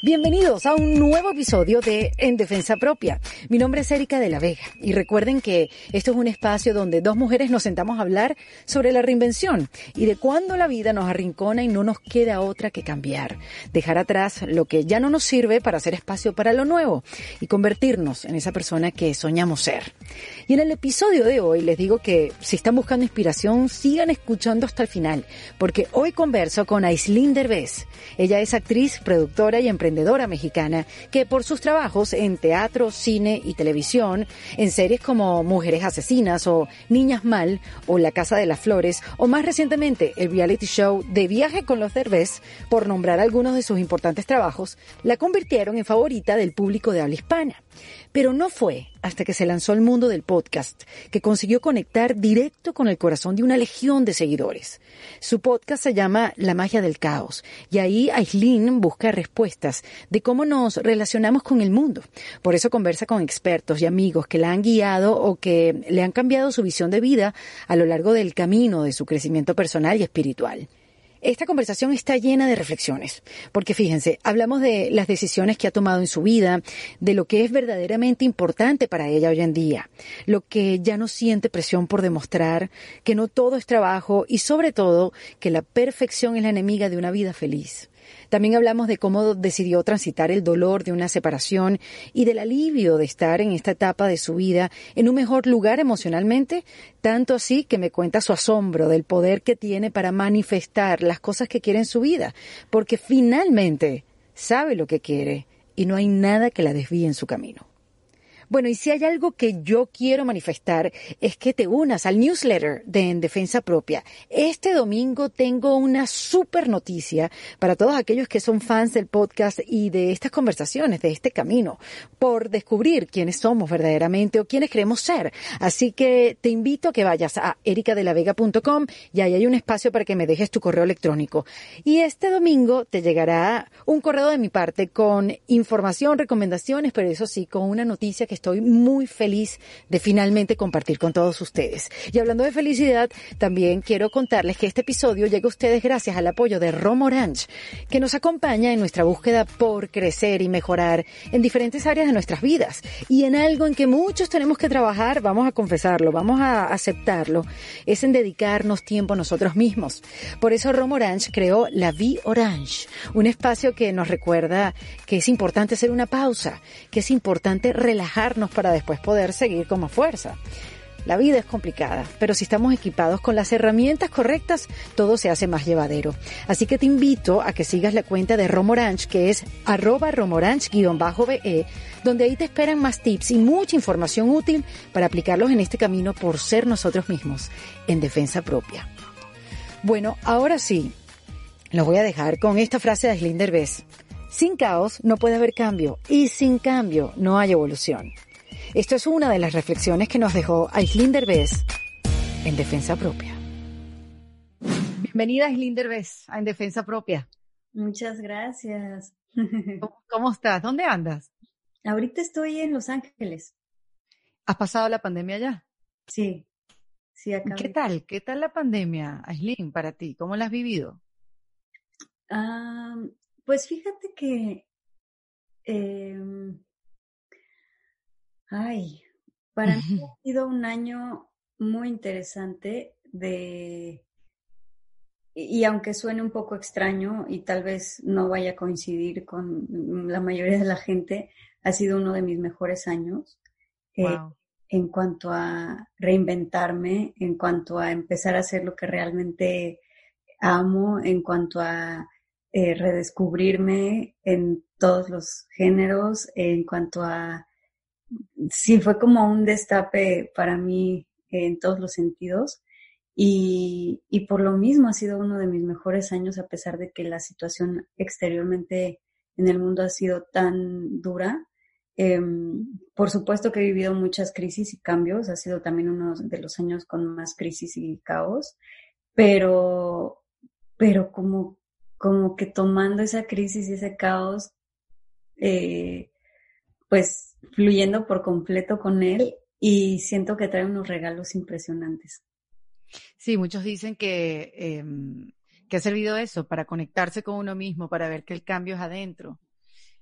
Bienvenidos a un nuevo episodio de En Defensa Propia. Mi nombre es Erika de la Vega y recuerden que esto es un espacio donde dos mujeres nos sentamos a hablar sobre la reinvención y de cuándo la vida nos arrincona y no nos queda otra que cambiar, dejar atrás lo que ya no nos sirve para hacer espacio para lo nuevo y convertirnos en esa persona que soñamos ser. Y en el episodio de hoy les digo que si están buscando inspiración, sigan escuchando hasta el final, porque hoy converso con Aislinn Derbez. Ella es actriz, productora y emprendedora mexicana que por sus trabajos en teatro, cine y televisión, en series como Mujeres Asesinas o Niñas Mal o La Casa de las Flores o más recientemente el reality show De Viaje con los Derbez, por nombrar algunos de sus importantes trabajos, la convirtieron en favorita del público de habla hispana. Pero no fue hasta que se lanzó al mundo del podcast que consiguió conectar directo con el corazón de una legión de seguidores. Su podcast se llama La magia del caos y ahí Aislinn busca respuestas de cómo nos relacionamos con el mundo. Por eso conversa con expertos y amigos que la han guiado o que le han cambiado su visión de vida a lo largo del camino de su crecimiento personal y espiritual. Esta conversación está llena de reflexiones, porque fíjense, hablamos de las decisiones que ha tomado en su vida, de lo que es verdaderamente importante para ella hoy en día, lo que ya no siente presión por demostrar, que no todo es trabajo y sobre todo que la perfección es la enemiga de una vida feliz. También hablamos de cómo decidió transitar el dolor de una separación y del alivio de estar en esta etapa de su vida en un mejor lugar emocionalmente, tanto así que me cuenta su asombro del poder que tiene para manifestar las cosas que quiere en su vida, porque finalmente sabe lo que quiere y no hay nada que la desvíe en su camino. Bueno, y si hay algo que yo quiero manifestar es que te unas al newsletter de En Defensa Propia. Este domingo tengo una super noticia para todos aquellos que son fans del podcast y de estas conversaciones, de este camino, por descubrir quiénes somos verdaderamente o quiénes queremos ser. Así que te invito a que vayas a ericadelavega.com y ahí hay un espacio para que me dejes tu correo electrónico. Y este domingo te llegará un correo de mi parte con información, recomendaciones, pero eso sí, con una noticia que estoy muy feliz de finalmente compartir con todos ustedes. Y hablando de felicidad, también quiero contarles que este episodio llega a ustedes gracias al apoyo de Rom Orange, que nos acompaña en nuestra búsqueda por crecer y mejorar en diferentes áreas de nuestras vidas y en algo en que muchos tenemos que trabajar, vamos a confesarlo, vamos a aceptarlo, es en dedicarnos tiempo a nosotros mismos. Por eso Rom Orange creó la Vie Orange, un espacio que nos recuerda que es importante hacer una pausa, que es importante relajar para después poder seguir con más fuerza. La vida es complicada, pero si estamos equipados con las herramientas correctas, todo se hace más llevadero. Así que te invito a que sigas la cuenta de Romoranch, que es arroba romoranch-be, donde ahí te esperan más tips y mucha información útil para aplicarlos en este camino por ser nosotros mismos, en defensa propia. Bueno, ahora sí, los voy a dejar con esta frase de Aislinn Derbez. Sin caos no puede haber cambio y sin cambio no hay evolución. Esto es una de las reflexiones que nos dejó Aislinn Derbez en Defensa Propia. Bienvenida Aislinn Derbez a En Defensa Propia. Muchas gracias. ¿Cómo, estás? ¿Dónde andas? Ahorita estoy en Los Ángeles. ¿Has pasado la pandemia allá? Sí, sí, acá. ¿Qué tal? ¿Qué tal la pandemia, Aislinn, para ti? ¿Cómo la has vivido? Ah, pues fíjate que, em, ay, para mí ha sido un año muy interesante de, y aunque suene un poco extraño y tal vez no vaya a coincidir con la mayoría de la gente, ha sido uno de mis mejores años. Eh, en cuanto a reinventarme, en cuanto a empezar a hacer lo que realmente amo, en cuanto a eh, redescubrirme en todos los géneros en cuanto a, sí, fue como un destape para mí en todos los sentidos. Y, y, por lo mismo ha sido uno de mis mejores años a pesar de que la situación exteriormente en el mundo ha sido tan dura. Em, por supuesto que he vivido muchas crisis y cambios, ha sido también uno de los años con más crisis y caos, pero, pero como como que tomando esa crisis y ese caos, eh, pues fluyendo por completo con él y siento que trae unos regalos impresionantes. Sí, muchos dicen que, em, que ha servido eso para conectarse con uno mismo, para ver que el cambio es adentro.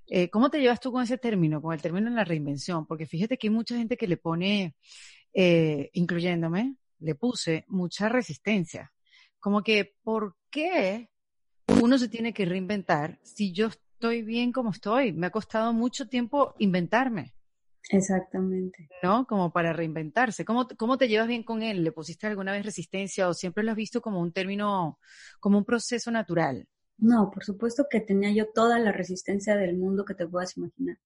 Eh, ¿Cómo te llevas tú con ese término, con el término de la reinvención? Porque fíjate que hay mucha gente que le pone, eh, incluyéndome, le puse mucha resistencia. Como que, ¿por qué uno se tiene que reinventar si yo estoy bien como estoy? Me ha costado mucho tiempo inventarme. Exactamente. ¿No? Como para reinventarse. ¿Cómo, ¿Cómo te llevas bien con él? ¿Le pusiste alguna vez resistencia o siempre lo has visto como un término, como un proceso natural? No, por supuesto que tenía yo toda la resistencia del mundo que te puedas imaginar.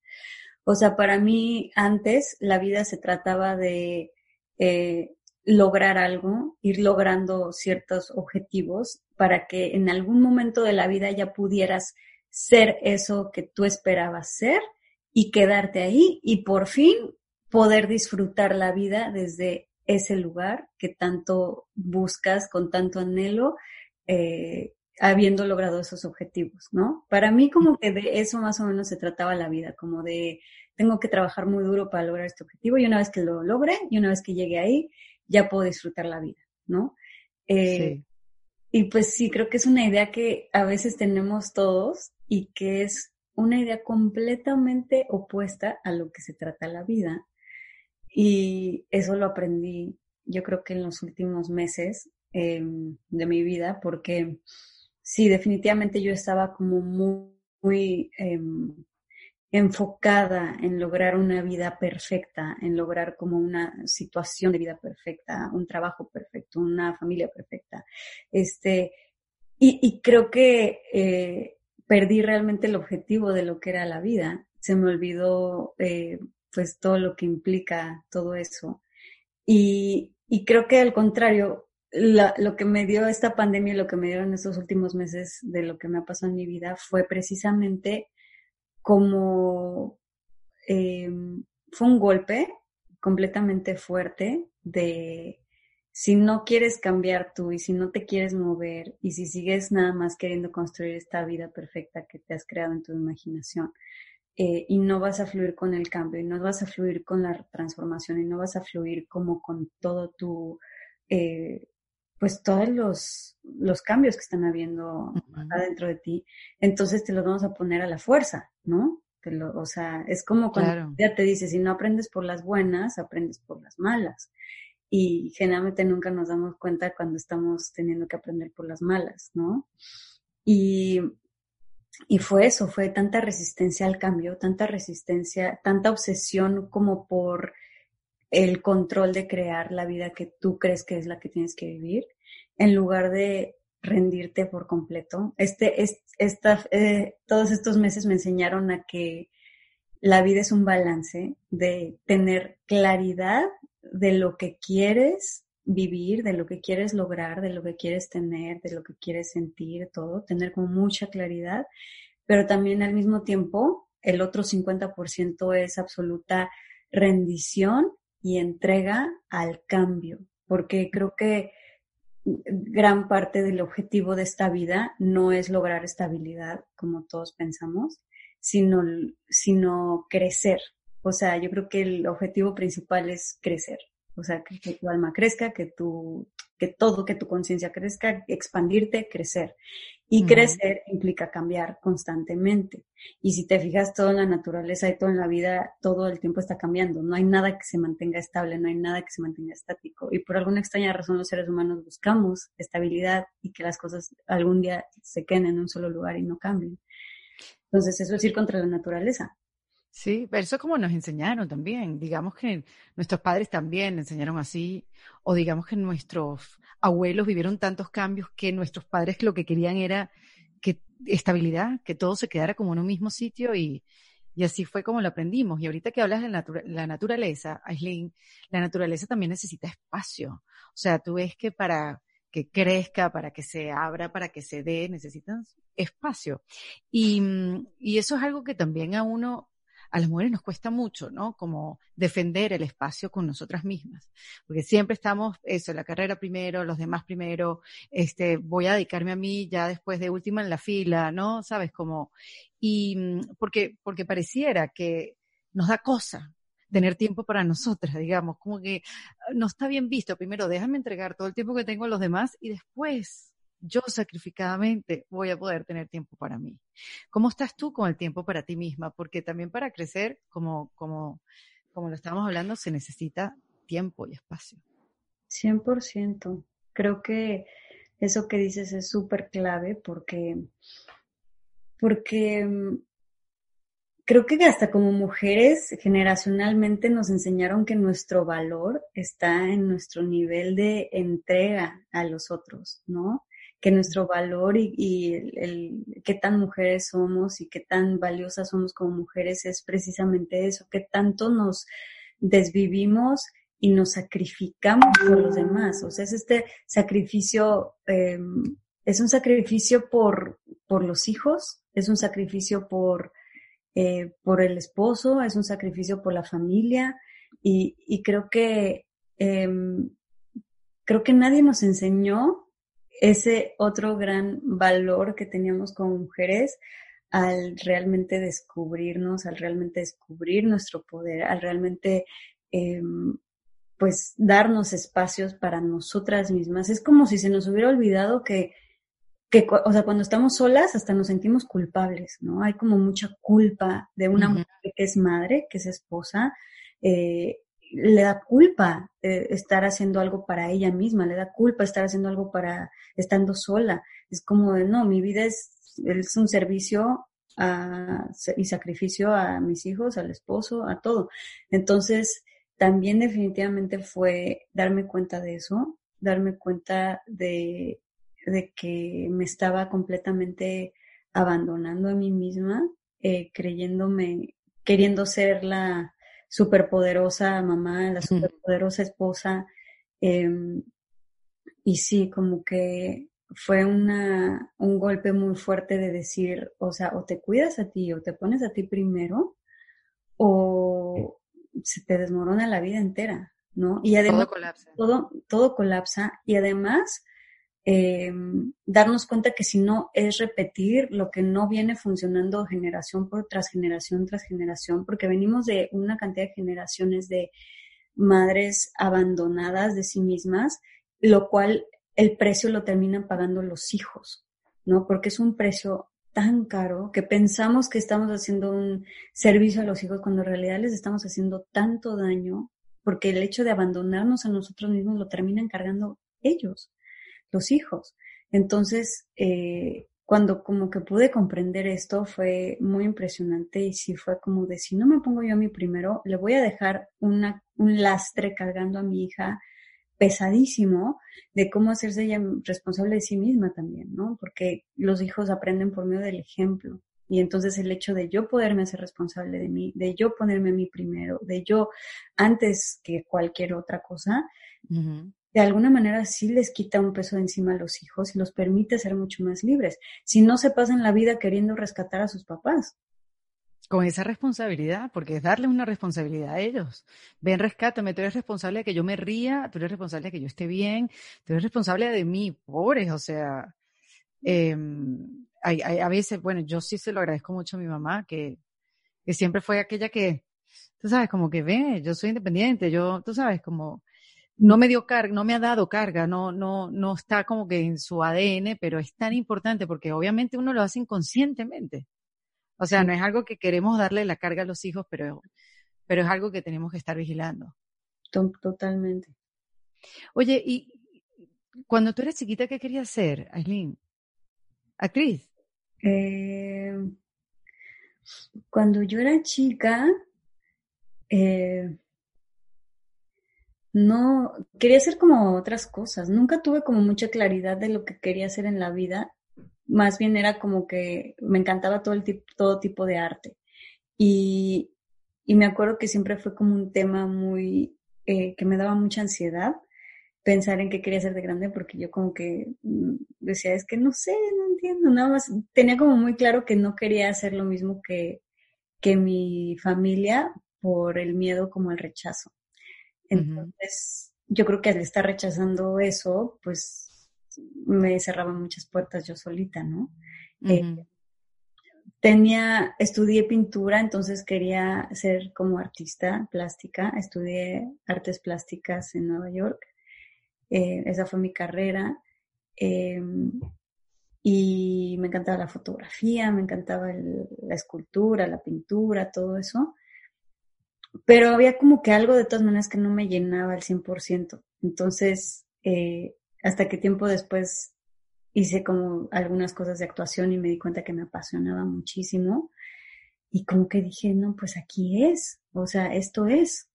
O sea, para mí antes la vida se trataba de eh, lograr algo, ir logrando ciertos objetivos para que en algún momento de la vida ya pudieras ser eso que tú esperabas ser y quedarte ahí y por fin poder disfrutar la vida desde ese lugar que tanto buscas con tanto anhelo, eh, habiendo logrado esos objetivos, ¿no? Para mí como que de eso más o menos se trataba la vida, como de tengo que trabajar muy duro para lograr este objetivo y una vez que lo logre y una vez que llegue ahí, ya puedo disfrutar la vida, ¿no? Eh, y pues sí, creo que es una idea que a veces tenemos todos y que es una idea completamente opuesta a lo que se trata la vida. Y eso lo aprendí, yo creo que en los últimos meses em, de mi vida, porque sí, definitivamente yo estaba como muy, muy em, enfocada en lograr una vida perfecta, en lograr como una situación de vida perfecta, un trabajo perfecto, una familia perfecta. Este, y, creo que eh, perdí realmente el objetivo de lo que era la vida. Se me olvidó eh, pues todo lo que implica todo eso. Y, creo que al contrario, lo que me dio esta pandemia, lo que me dieron estos últimos meses de lo que me ha pasado en mi vida fue precisamente como eh, fue un golpe completamente fuerte de si no quieres cambiar tú y si no te quieres mover y si sigues nada más queriendo construir esta vida perfecta que te has creado en tu imaginación eh, y no vas a fluir con el cambio y no vas a fluir con la transformación y no vas a fluir como con todo tu, eh, pues todos los, los cambios que están habiendo adentro de ti, entonces te los vamos a poner a la fuerza, ¿no? o sea, es como cuando ya te dice, si no aprendes por las buenas, aprendes por las malas y generalmente nunca nos damos cuenta cuando estamos teniendo que aprender por las malas, ¿no? Y, y fue eso, fue tanta resistencia al cambio, tanta resistencia, tanta obsesión como por el control de crear la vida que tú crees que es la que tienes que vivir, en lugar de rendirte por completo. Este, es, esta, eh, todos estos meses me enseñaron a que la vida es un balance de tener claridad de lo que quieres vivir, de lo que quieres lograr, de lo que quieres tener, de lo que quieres sentir, todo, tener con mucha claridad, pero también al mismo tiempo el otro 50% es absoluta rendición y entrega al cambio, porque creo que gran parte del objetivo de esta vida no es lograr estabilidad, como todos pensamos, sino, sino crecer, o sea, yo creo que el objetivo principal es crecer. O sea, que, tu alma crezca, que tu, que todo, que tu conciencia crezca, expandirte, crecer. Y crecer implica cambiar constantemente. Y si te fijas, todo en la naturaleza y todo en la vida, todo el tiempo está cambiando. No hay nada que se mantenga estable, no hay nada que se mantenga estático. Y por alguna extraña razón los seres humanos buscamos estabilidad y que las cosas algún día se queden en un solo lugar y no cambien. Entonces eso es ir contra la naturaleza. Sí, pero eso es como nos enseñaron también. Digamos que nuestros padres también enseñaron así, o digamos que nuestros abuelos vivieron tantos cambios que nuestros padres lo que querían era que estabilidad, que todo se quedara como en un mismo sitio y, así fue como lo aprendimos. Y ahorita que hablas de la naturaleza, Aislinn, la naturaleza también necesita espacio. O sea, tú ves que para que crezca, para que se abra, para que se dé, necesitan espacio. Y eso es algo que también a uno a las mujeres nos cuesta mucho, ¿no? Como defender el espacio con nosotras mismas, porque siempre estamos, eso, la carrera primero, los demás primero, este, voy a dedicarme a mí ya después de última en la fila, ¿no? Sabes, como, y mm, porque, porque pareciera que nos da cosa tener tiempo para nosotras, digamos, como que ah, no está bien visto. Primero, déjame entregar todo el tiempo que tengo a los demás y después yo sacrificadamente voy a poder tener tiempo para mí. ¿Cómo estás tú con el tiempo para ti misma? Porque también para crecer, como, como, como lo estábamos hablando, se necesita tiempo y espacio. 100%. Creo que eso que dices es súper clave porque, porque mm, creo que hasta como mujeres generacionalmente nos enseñaron que nuestro valor está en nuestro nivel de entrega a los otros, ¿no? Que nuestro valor y, el, qué tan mujeres somos y qué tan valiosas somos como mujeres es precisamente eso, que tanto nos desvivimos y nos sacrificamos por los demás. O sea, es este sacrificio, em, es un sacrificio por, por los hijos, es un sacrificio por, eh, por el esposo, es un sacrificio por la familia y, y creo que, em, creo que nadie nos enseñó ese otro gran valor que teníamos como mujeres al realmente descubrirnos, al realmente descubrir nuestro poder, al realmente eh, pues darnos espacios para nosotras mismas. Es como si se nos hubiera olvidado que, que, o sea, cuando estamos solas hasta nos sentimos culpables, ¿no? Hay como mucha culpa de una mujer que es madre, que es esposa, eh, le da culpa eh, estar haciendo algo para ella misma, le da culpa estar haciendo algo para estando sola. Es como, de, no, mi vida es, es un servicio a, y sacrificio a mis hijos, al esposo, a todo. Entonces, también definitivamente fue darme cuenta de eso, darme cuenta de, que me estaba completamente abandonando a mí misma, eh, creyéndome, queriendo ser la superpoderosa mamá, la superpoderosa esposa. Em, y sí, como que fue una, un golpe muy fuerte de decir, o sea, o te cuidas a ti o te pones a ti primero, o, se te desmorona la vida entera, ¿no? Y además todo colapsa. Todo, colapsa y además em, darnos cuenta que si no es repetir lo que no viene funcionando generación por tras generación tras generación, porque venimos de una cantidad de generaciones de madres abandonadas de sí mismas, lo cual el precio lo terminan pagando los hijos, ¿no? Porque es un precio tan caro que pensamos que estamos haciendo un servicio a los hijos cuando en realidad les estamos haciendo tanto daño porque el hecho de abandonarnos a nosotros mismos lo terminan cargando ellos, los hijos. Entonces, eh, cuando como que pude comprender esto fue muy impresionante y sí fue como de si no me pongo yo a mí primero, le voy a dejar una, un lastre cargando a mi hija pesadísimo de cómo hacerse ella responsable de sí misma también, ¿no? Porque los hijos aprenden por medio del ejemplo. Y entonces el hecho de yo poderme hacer responsable de mí, de yo ponerme a mí primero, de yo antes que cualquier otra cosa, de alguna manera sí les quita un peso de encima a los hijos y los permite ser mucho más libres. Si no se pasan la vida queriendo rescatar a sus papás, con esa responsabilidad, porque es darle una responsabilidad a ellos. Ven, rescátame, tú eres responsable de que yo me ría, tú eres responsable de que yo esté bien, tú eres responsable de mí, pobres, o sea, hay, a veces, bueno, yo sí se lo agradezco mucho a mi mamá, que, que siempre fue aquella que, tú sabes, como que ve, yo soy independiente, yo, tú sabes, como, no me dio carga, no me ha dado carga, no, no, no está como que en su ADN, pero es tan importante porque obviamente uno lo hace inconscientemente. O sea, no es algo que queremos darle la carga a los hijos, pero, pero es algo que tenemos que estar vigilando. Totalmente. Oye, y cuando tú eras chiquita, ¿qué querías ser, Aileen? ¿Actriz? Eh, cuando yo era chica, eh, no, quería hacer como otras cosas. Nunca tuve como mucha claridad de lo que quería hacer en la vida más bien era como que me encantaba todo, el tipo, todo tipo de arte. Y, y, me acuerdo que siempre fue como un tema muy, eh, que me daba mucha ansiedad pensar en qué quería ser de grande porque yo como que mm, decía, es que no sé, no entiendo, nada más tenía como muy claro que no quería hacer lo mismo que, que mi familia por el miedo como el rechazo. Entonces, yo creo que al estar rechazando eso, pues me cerraba muchas puertas yo solita, ¿no? Eh, tenía, estudié pintura, entonces quería ser como artista plástica, estudié artes plásticas en Nueva York, eh, esa fue mi carrera Em, y me encantaba la fotografía, me encantaba la escultura, la pintura, todo eso. Pero había como que algo de todas maneras que no me llenaba al 100%. Entonces, eh, hasta que tiempo después hice como algunas cosas de actuación y me di cuenta que me apasionaba muchísimo. Y como que dije, no, pues aquí es, o sea, esto es.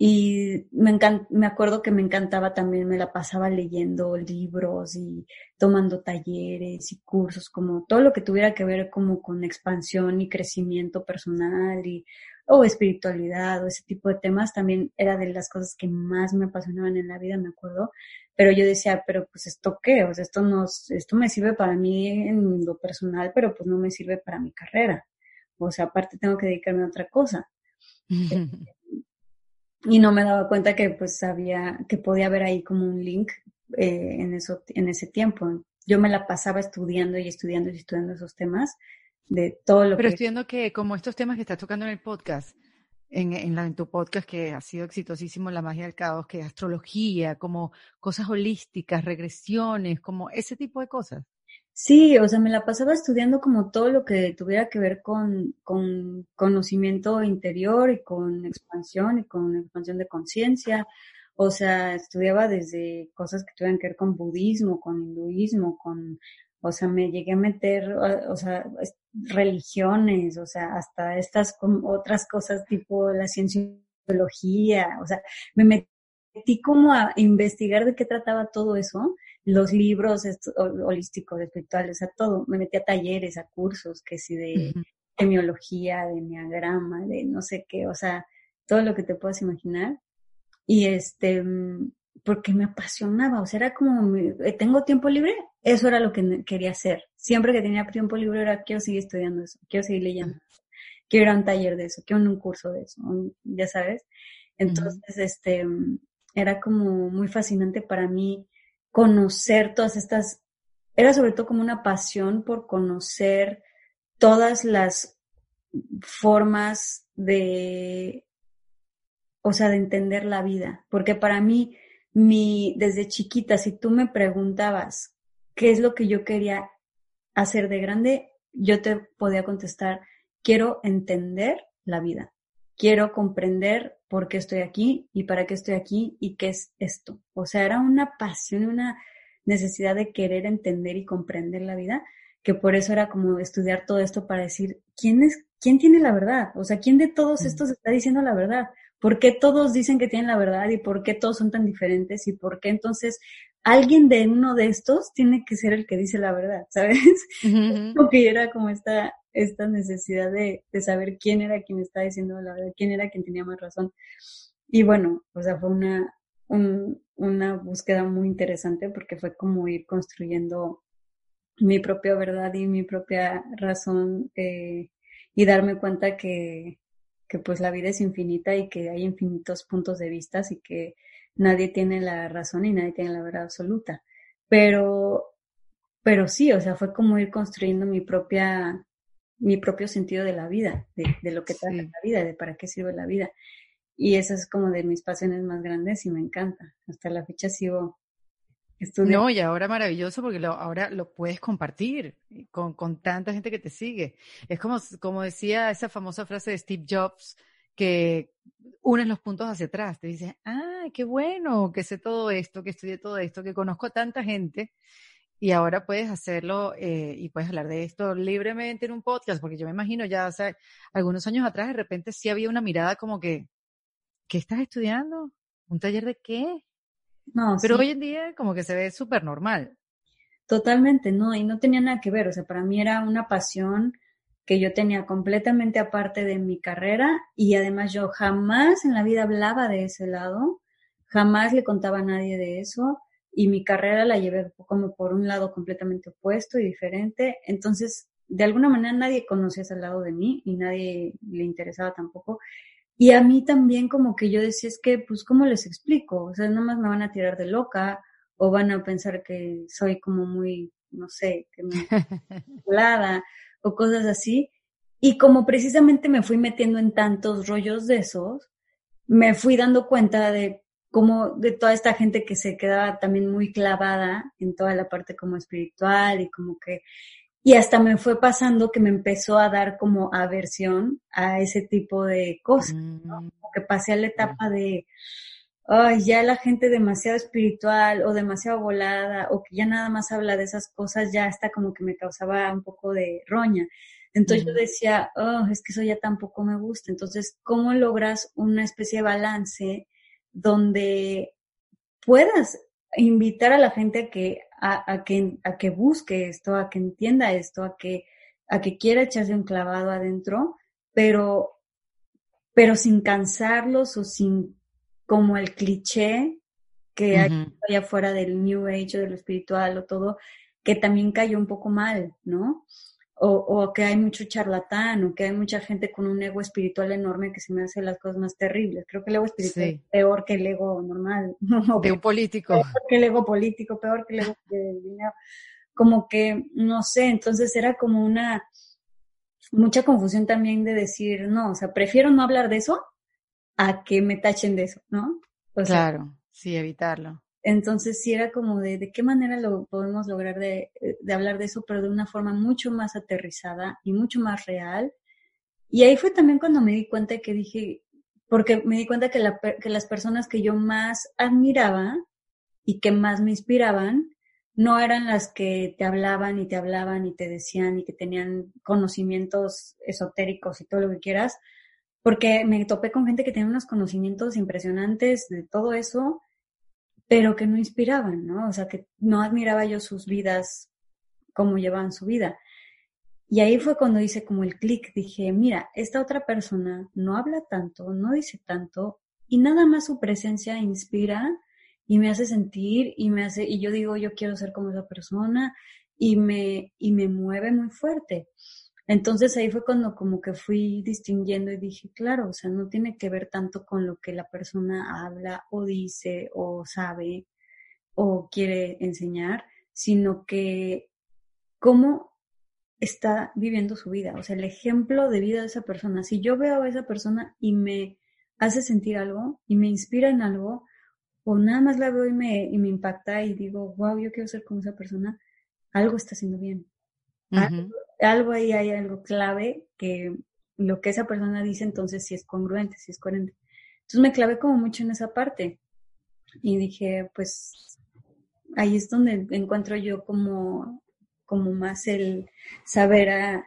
Y me, me acuerdo que me encantaba también, me la pasaba leyendo libros y tomando talleres y cursos, como todo lo que tuviera que ver como con expansión y crecimiento personal y o espiritualidad o ese tipo de temas también era de las cosas que más me apasionaban en la vida, me acuerdo. Pero yo decía, pero pues esto qué, o sea, esto no, esto me sirve para mí en lo personal, pero pues no me sirve para mi carrera. O sea, aparte tengo que dedicarme a otra cosa. y no me daba cuenta que pues había, que podía haber ahí como un link eh, en eso, en ese tiempo. Yo me la pasaba estudiando y estudiando y estudiando esos temas de todo lo Pero estudiando que como estos temas que estás tocando en el podcast, en, en, la, en tu podcast que ha sido exitosísimo, La magia del caos, que astrología, como cosas holísticas, regresiones, como ese tipo de cosas. Sí, o sea, me la pasaba estudiando como todo lo que tuviera que ver con, con conocimiento interior y con expansión y con expansión de conciencia. O sea, estudiaba desde cosas que tuvieran que ver con budismo, con hinduismo, con, o sea, me llegué a meter, o sea, religiones, o sea, hasta estas otras cosas tipo la cienciología, o sea, me metí como a investigar de qué trataba todo eso los libros holísticos, espirituales, o sea, todo. Me metí a talleres, a cursos, que sí, de semiología, de enneagrama, de no sé qué, o sea, todo lo que te puedas imaginar. Y este, mm, porque me apasionaba, o sea, era como, eh, tengo tiempo libre, eso era lo que quería hacer. Siempre que tenía tiempo libre era, quiero seguir estudiando eso, quiero seguir leyendo, quiero ir a un taller de eso, quiero un curso de eso, ya sabes. Entonces, este, era como muy fascinante para mí conocer todas estas, era sobre todo como una pasión por conocer todas las formas de, o sea, de entender la vida, porque para mí, mi, desde chiquita, si tú me preguntabas qué es lo que yo quería hacer de grande, yo te podía contestar, quiero entender la vida, quiero comprender por qué estoy aquí y para qué estoy aquí y qué es esto. O sea, era una pasión, una necesidad de querer entender y comprender la vida, que por eso era como estudiar todo esto para decir, ¿quién es, quién tiene la verdad? O sea, ¿quién de todos estos está diciendo la verdad? ¿Por qué todos dicen que tienen la verdad y por qué todos son tan diferentes y por qué entonces alguien de uno de estos tiene que ser el que dice la verdad, ¿sabes? Porque era como esta, esta necesidad de, de, saber quién era quien estaba diciendo la verdad, quién era quien tenía más razón. Y bueno, o sea, fue una, un, una búsqueda muy interesante porque fue como ir construyendo mi propia verdad y mi propia razón eh, y darme cuenta que, que pues la vida es infinita y que hay infinitos puntos de vista y que nadie tiene la razón y nadie tiene la verdad absoluta. Pero, pero sí, o sea, fue como ir construyendo mi propia, mi propio sentido de la vida, de, lo que trata la vida, de para qué sirve la vida. Y esa es como de mis pasiones más grandes y me encanta. Hasta la fecha sigo No, y ahora maravilloso porque ahora lo puedes compartir con, con tanta gente que te sigue. Es como, como decía esa famosa frase de Steve Jobs, que unes los puntos hacia atrás, te dices, ah, qué bueno que sé todo esto, que estudié todo esto, que conozco a tanta gente y ahora puedes hacerlo eh, y puedes hablar de esto libremente en un podcast, porque yo me imagino ya hace algunos años atrás de repente sí había una mirada como que, ¿qué estás estudiando? ¿Un taller de qué? No, Pero hoy en día como que se ve súper normal. Totalmente, no, y no tenía nada que ver, o sea, para mí era una pasión que yo tenía completamente aparte de mi carrera y además yo jamás en la vida hablaba de ese lado, jamás le contaba a nadie de eso y mi carrera la llevé como por un lado completamente opuesto y diferente. Entonces, de alguna manera nadie conocía ese lado de mí y nadie le interesaba tampoco. Y a mí también como que yo decía, es que, pues, ¿cómo les explico? O sea, nomás me van a tirar de loca o van a pensar que soy como muy, no sé, que me o cosas así. Y como precisamente me fui metiendo en tantos rollos de esos, me fui dando cuenta de como de toda esta gente que se quedaba también muy clavada en toda la parte como espiritual y como que, y hasta me fue pasando que me empezó a dar como aversión a ese tipo de cosas, ¿no? Mm. Como que pasé a la etapa de, ay, ya la gente demasiado espiritual o demasiado volada o que ya nada más habla de esas cosas, ya está como que me causaba un poco de roña. Entonces yo decía, oh, es que eso ya tampoco me gusta. Entonces, ¿cómo logras una especie de balance donde puedas invitar a la gente a que, a, que, a que busque esto, a que entienda esto, a que, a que quiera echarse un clavado adentro, pero, pero sin cansarlos o sin como el cliché que hay allá fuera del New Age o de lo espiritual o todo, que también cayó un poco mal, ¿no? O, o, que hay mucho charlatán, o que hay mucha gente con un ego espiritual enorme que se me hace las cosas más terribles. Creo que el ego espiritual es peor que el ego normal. De un político. Peor que el ego político, peor que el ego de dinero. Como que, no sé, entonces era como una, mucha confusión también de decir, no, o sea, prefiero no hablar de eso a que me tachen de eso, ¿no? claro, sí, evitarlo. Entonces sí era como de, de qué manera lo podemos lograr de, de, hablar de eso, pero de una forma mucho más aterrizada y mucho más real. Y ahí fue también cuando me di cuenta que dije, porque me di cuenta que las personas que yo más admiraba y que más me inspiraban, no eran las que te hablaban y te hablaban y te decían y que tenían conocimientos esotéricos y todo lo que quieras, porque me topé con gente que tenía unos conocimientos impresionantes de todo eso, pero que no inspiraban, ¿no? O sea, que no admiraba yo sus vidas, cómo llevaban su vida. Y ahí fue cuando hice como el clic, dije, mira, esta otra persona no habla tanto, no dice tanto, y nada más su presencia inspira y me hace sentir y me hace, y yo digo, yo quiero ser como esa persona, y me, y me mueve muy fuerte. Entonces ahí fue cuando como que fui distinguiendo y dije, claro, o sea, no tiene que ver tanto con lo que la persona habla o dice o sabe o quiere enseñar, sino que cómo está viviendo su vida, o sea, el ejemplo de vida de esa persona. Si yo veo a esa persona y me hace sentir algo y me inspira en algo, o nada más la veo y me, y me impacta y digo, wow, yo quiero ser como esa persona, algo está haciendo bien algo, ahí hay algo clave que lo que esa persona dice entonces si es congruente, si es coherente. Entonces me clavé como mucho en esa parte y dije, pues ahí es donde encuentro yo como, como más el saber a,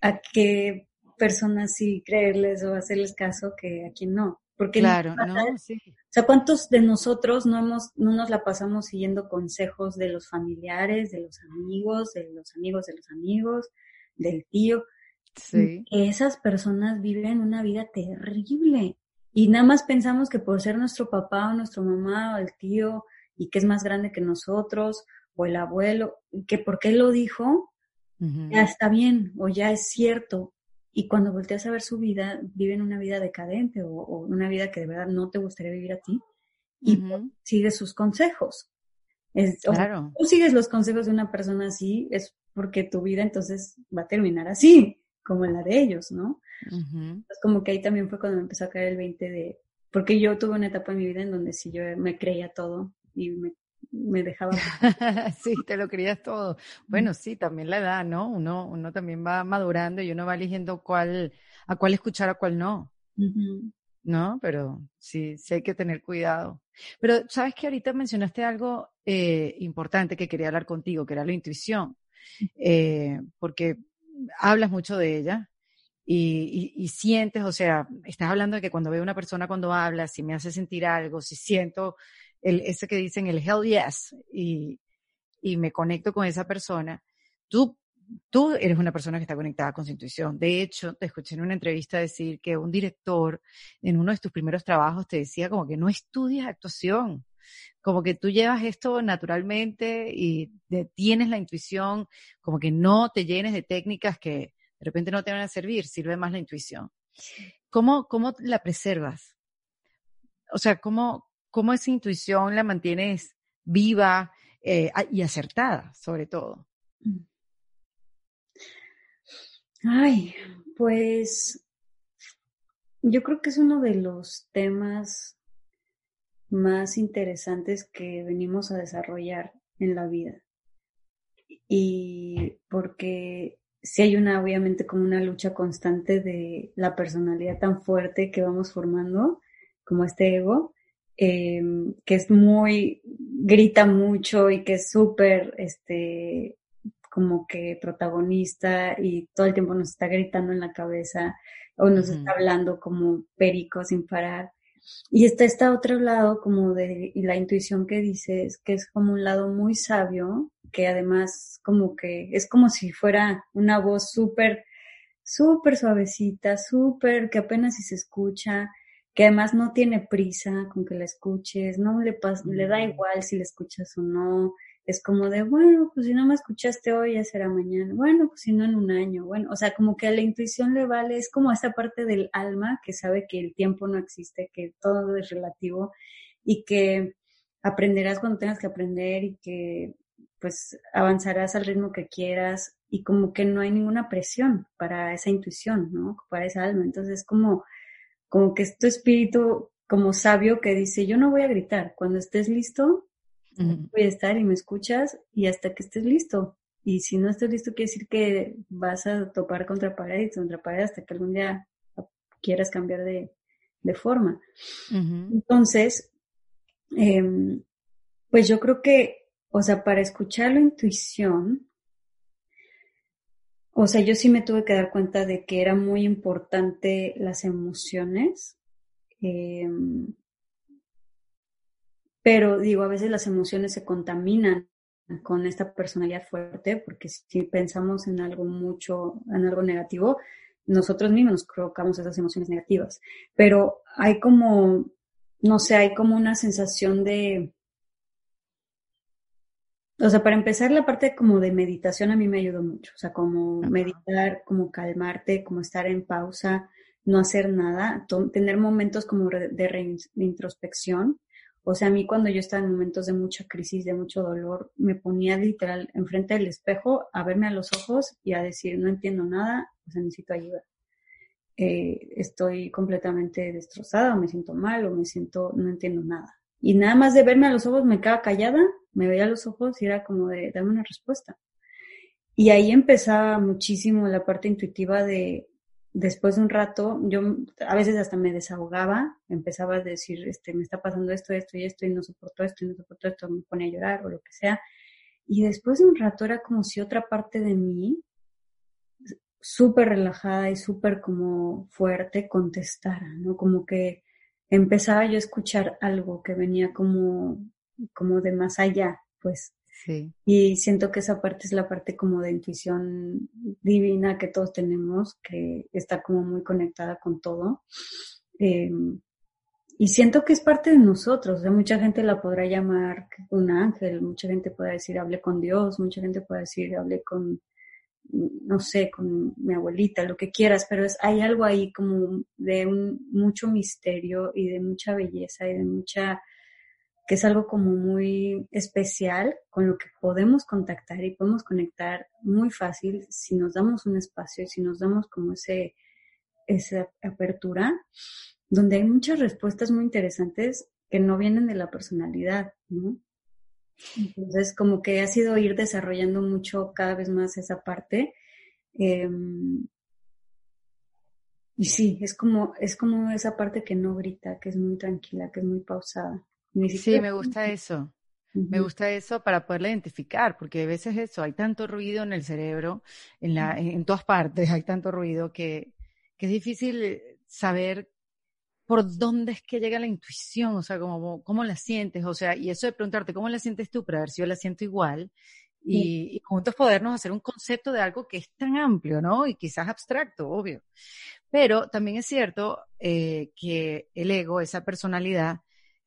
a qué personas sí creerles o hacerles caso que a quién no. Porque claro, no, sí. O sea, ¿cuántos de nosotros no hemos, no nos la pasamos siguiendo consejos de los familiares, de los amigos, de los amigos de los amigos, del tío? Sí. Esas personas viven una vida terrible. Y nada más pensamos que por ser nuestro papá o nuestra mamá o el tío y que es más grande que nosotros o el abuelo, que porque él lo dijo, ya está bien o ya es cierto. Y cuando volteas a ver su vida, viven una vida decadente o, una vida que de verdad no te gustaría vivir a ti y sigues sus consejos. claro. tú sigues los consejos de una persona así, es porque tu vida entonces va a terminar así, como la de ellos, ¿no? Es como que ahí también fue cuando me empezó a caer el 20 de, porque yo tuve una etapa en mi vida en donde sí yo me creía todo y me me dejaba. sí, te lo creías todo. Bueno, sí, también la edad, ¿no? Uno, uno también va madurando y uno va eligiendo cuál, a cuál escuchar, a cuál no. ¿No? Pero sí, sí hay que tener cuidado. Pero, ¿sabes que ahorita mencionaste algo eh, importante que quería hablar contigo, que era la intuición? Eh, porque hablas mucho de ella. Y, y, y, sientes, o sea, estás hablando de que cuando veo a una persona cuando habla, si me hace sentir algo, si siento el, ese que dicen el hell yes, y, y me conecto con esa persona, tú, tú eres una persona que está conectada con su intuición. De hecho, te escuché en una entrevista decir que un director en uno de tus primeros trabajos te decía como que no estudias actuación, como que tú llevas esto naturalmente y tienes la intuición, como que no te llenes de técnicas que de repente no te van a servir, sirve más la intuición. ¿Cómo, cómo la preservas? O sea, ¿cómo, cómo esa intuición la mantienes viva eh, y acertada, sobre todo. Mm. Ay, pues yo creo que es uno de los temas más interesantes que venimos a desarrollar en la vida. Y porque si hay una, obviamente, como una lucha constante de la personalidad tan fuerte que vamos formando, como este ego, em, que es muy, grita mucho y que es súper, este, como que protagonista y todo el tiempo nos está gritando en la cabeza o nos está hablando como perico sin parar. Y está este otro lado como de y la intuición que dices, que es como un lado muy sabio, que además como que es como si fuera una voz súper, súper suavecita, súper, que apenas si se escucha, que además no tiene prisa con que la escuches, no le, le da igual si la escuchas o no, es como de, bueno, pues si no me escuchaste hoy, ya será mañana, bueno, pues si no en un año, bueno, o sea, como que a la intuición le vale, es como esta parte del alma que sabe que el tiempo no existe, que todo es relativo y que aprenderás cuando tengas que aprender y que pues avanzarás al ritmo que quieras y como que no hay ninguna presión para esa intuición, ¿no? Para esa alma. Entonces es como, como que es tu espíritu como sabio que dice, yo no voy a gritar, cuando estés listo, voy a estar y me escuchas y hasta que estés listo. Y si no estés listo, quiere decir que vas a topar contra pared y contra pared hasta que algún día quieras cambiar de, forma. Entonces, em, pues yo creo que, o sea, para escuchar la intuición, o sea, yo sí me tuve que dar cuenta de que era muy importante las emociones. Eh, pero digo, a veces las emociones se contaminan con esta personalidad fuerte, porque si pensamos en algo mucho, en algo negativo, nosotros mismos nos provocamos esas emociones negativas. Pero hay como, no sé, hay como una sensación de, o sea, para empezar, la parte como de meditación a mí me ayudó mucho. O sea, como meditar, como calmarte, como estar en pausa, no hacer nada, tener momentos como de, introspección o sea, a mí cuando yo estaba en momentos de mucha crisis, de mucho dolor, me ponía literal enfrente del espejo a verme a los ojos y a decir, no entiendo nada, o sea, necesito ayuda. Eh, estoy completamente destrozada o me siento mal o me siento, no entiendo nada. Y nada más de verme a los ojos me quedaba callada, me veía los ojos y era como de, dame una respuesta. Y ahí empezaba muchísimo la parte intuitiva de, después de un rato, yo a veces hasta me desahogaba, empezaba a decir, este, me está pasando esto, esto y esto, y no soporto esto, y no soporto esto, me pone a llorar o lo que sea. Y después de un rato era como si otra parte de mí, súper relajada y súper como fuerte, contestara, ¿no? Como que empezaba yo a escuchar algo que venía como, como de más allá, pues. Y siento que esa parte es la parte como de intuición divina que todos tenemos, que está como muy conectada con todo. Em, y siento que es parte de nosotros. O mucha gente la podrá llamar un ángel, mucha gente puede decir hablé con Dios, mucha gente puede decir hablé con, no sé, con mi abuelita, lo que quieras, pero es, hay algo ahí como de un, mucho misterio y de mucha belleza y de mucha que es algo como muy especial con lo que podemos contactar y podemos conectar muy fácil si nos damos un espacio y si nos damos como ese, esa apertura, donde hay muchas respuestas muy interesantes que no vienen de la personalidad, ¿no? Entonces, como que ha sido ir desarrollando mucho cada vez más esa parte. Em, y sí, es como, es como esa parte que no grita, que es muy tranquila, que es muy pausada. Sí, me gusta eso. Me gusta eso para poderla identificar, porque a veces eso, hay tanto ruido en el cerebro, en, la, en, todas partes hay tanto ruido que, que, es difícil saber por dónde es que llega la intuición, o sea, cómo, cómo la sientes, o sea, y eso de preguntarte cómo la sientes tú, para ver si yo la siento igual, y, y, juntos podernos hacer un concepto de algo que es tan amplio, ¿no? Y quizás abstracto, obvio. Pero también es cierto eh, que el ego, esa personalidad,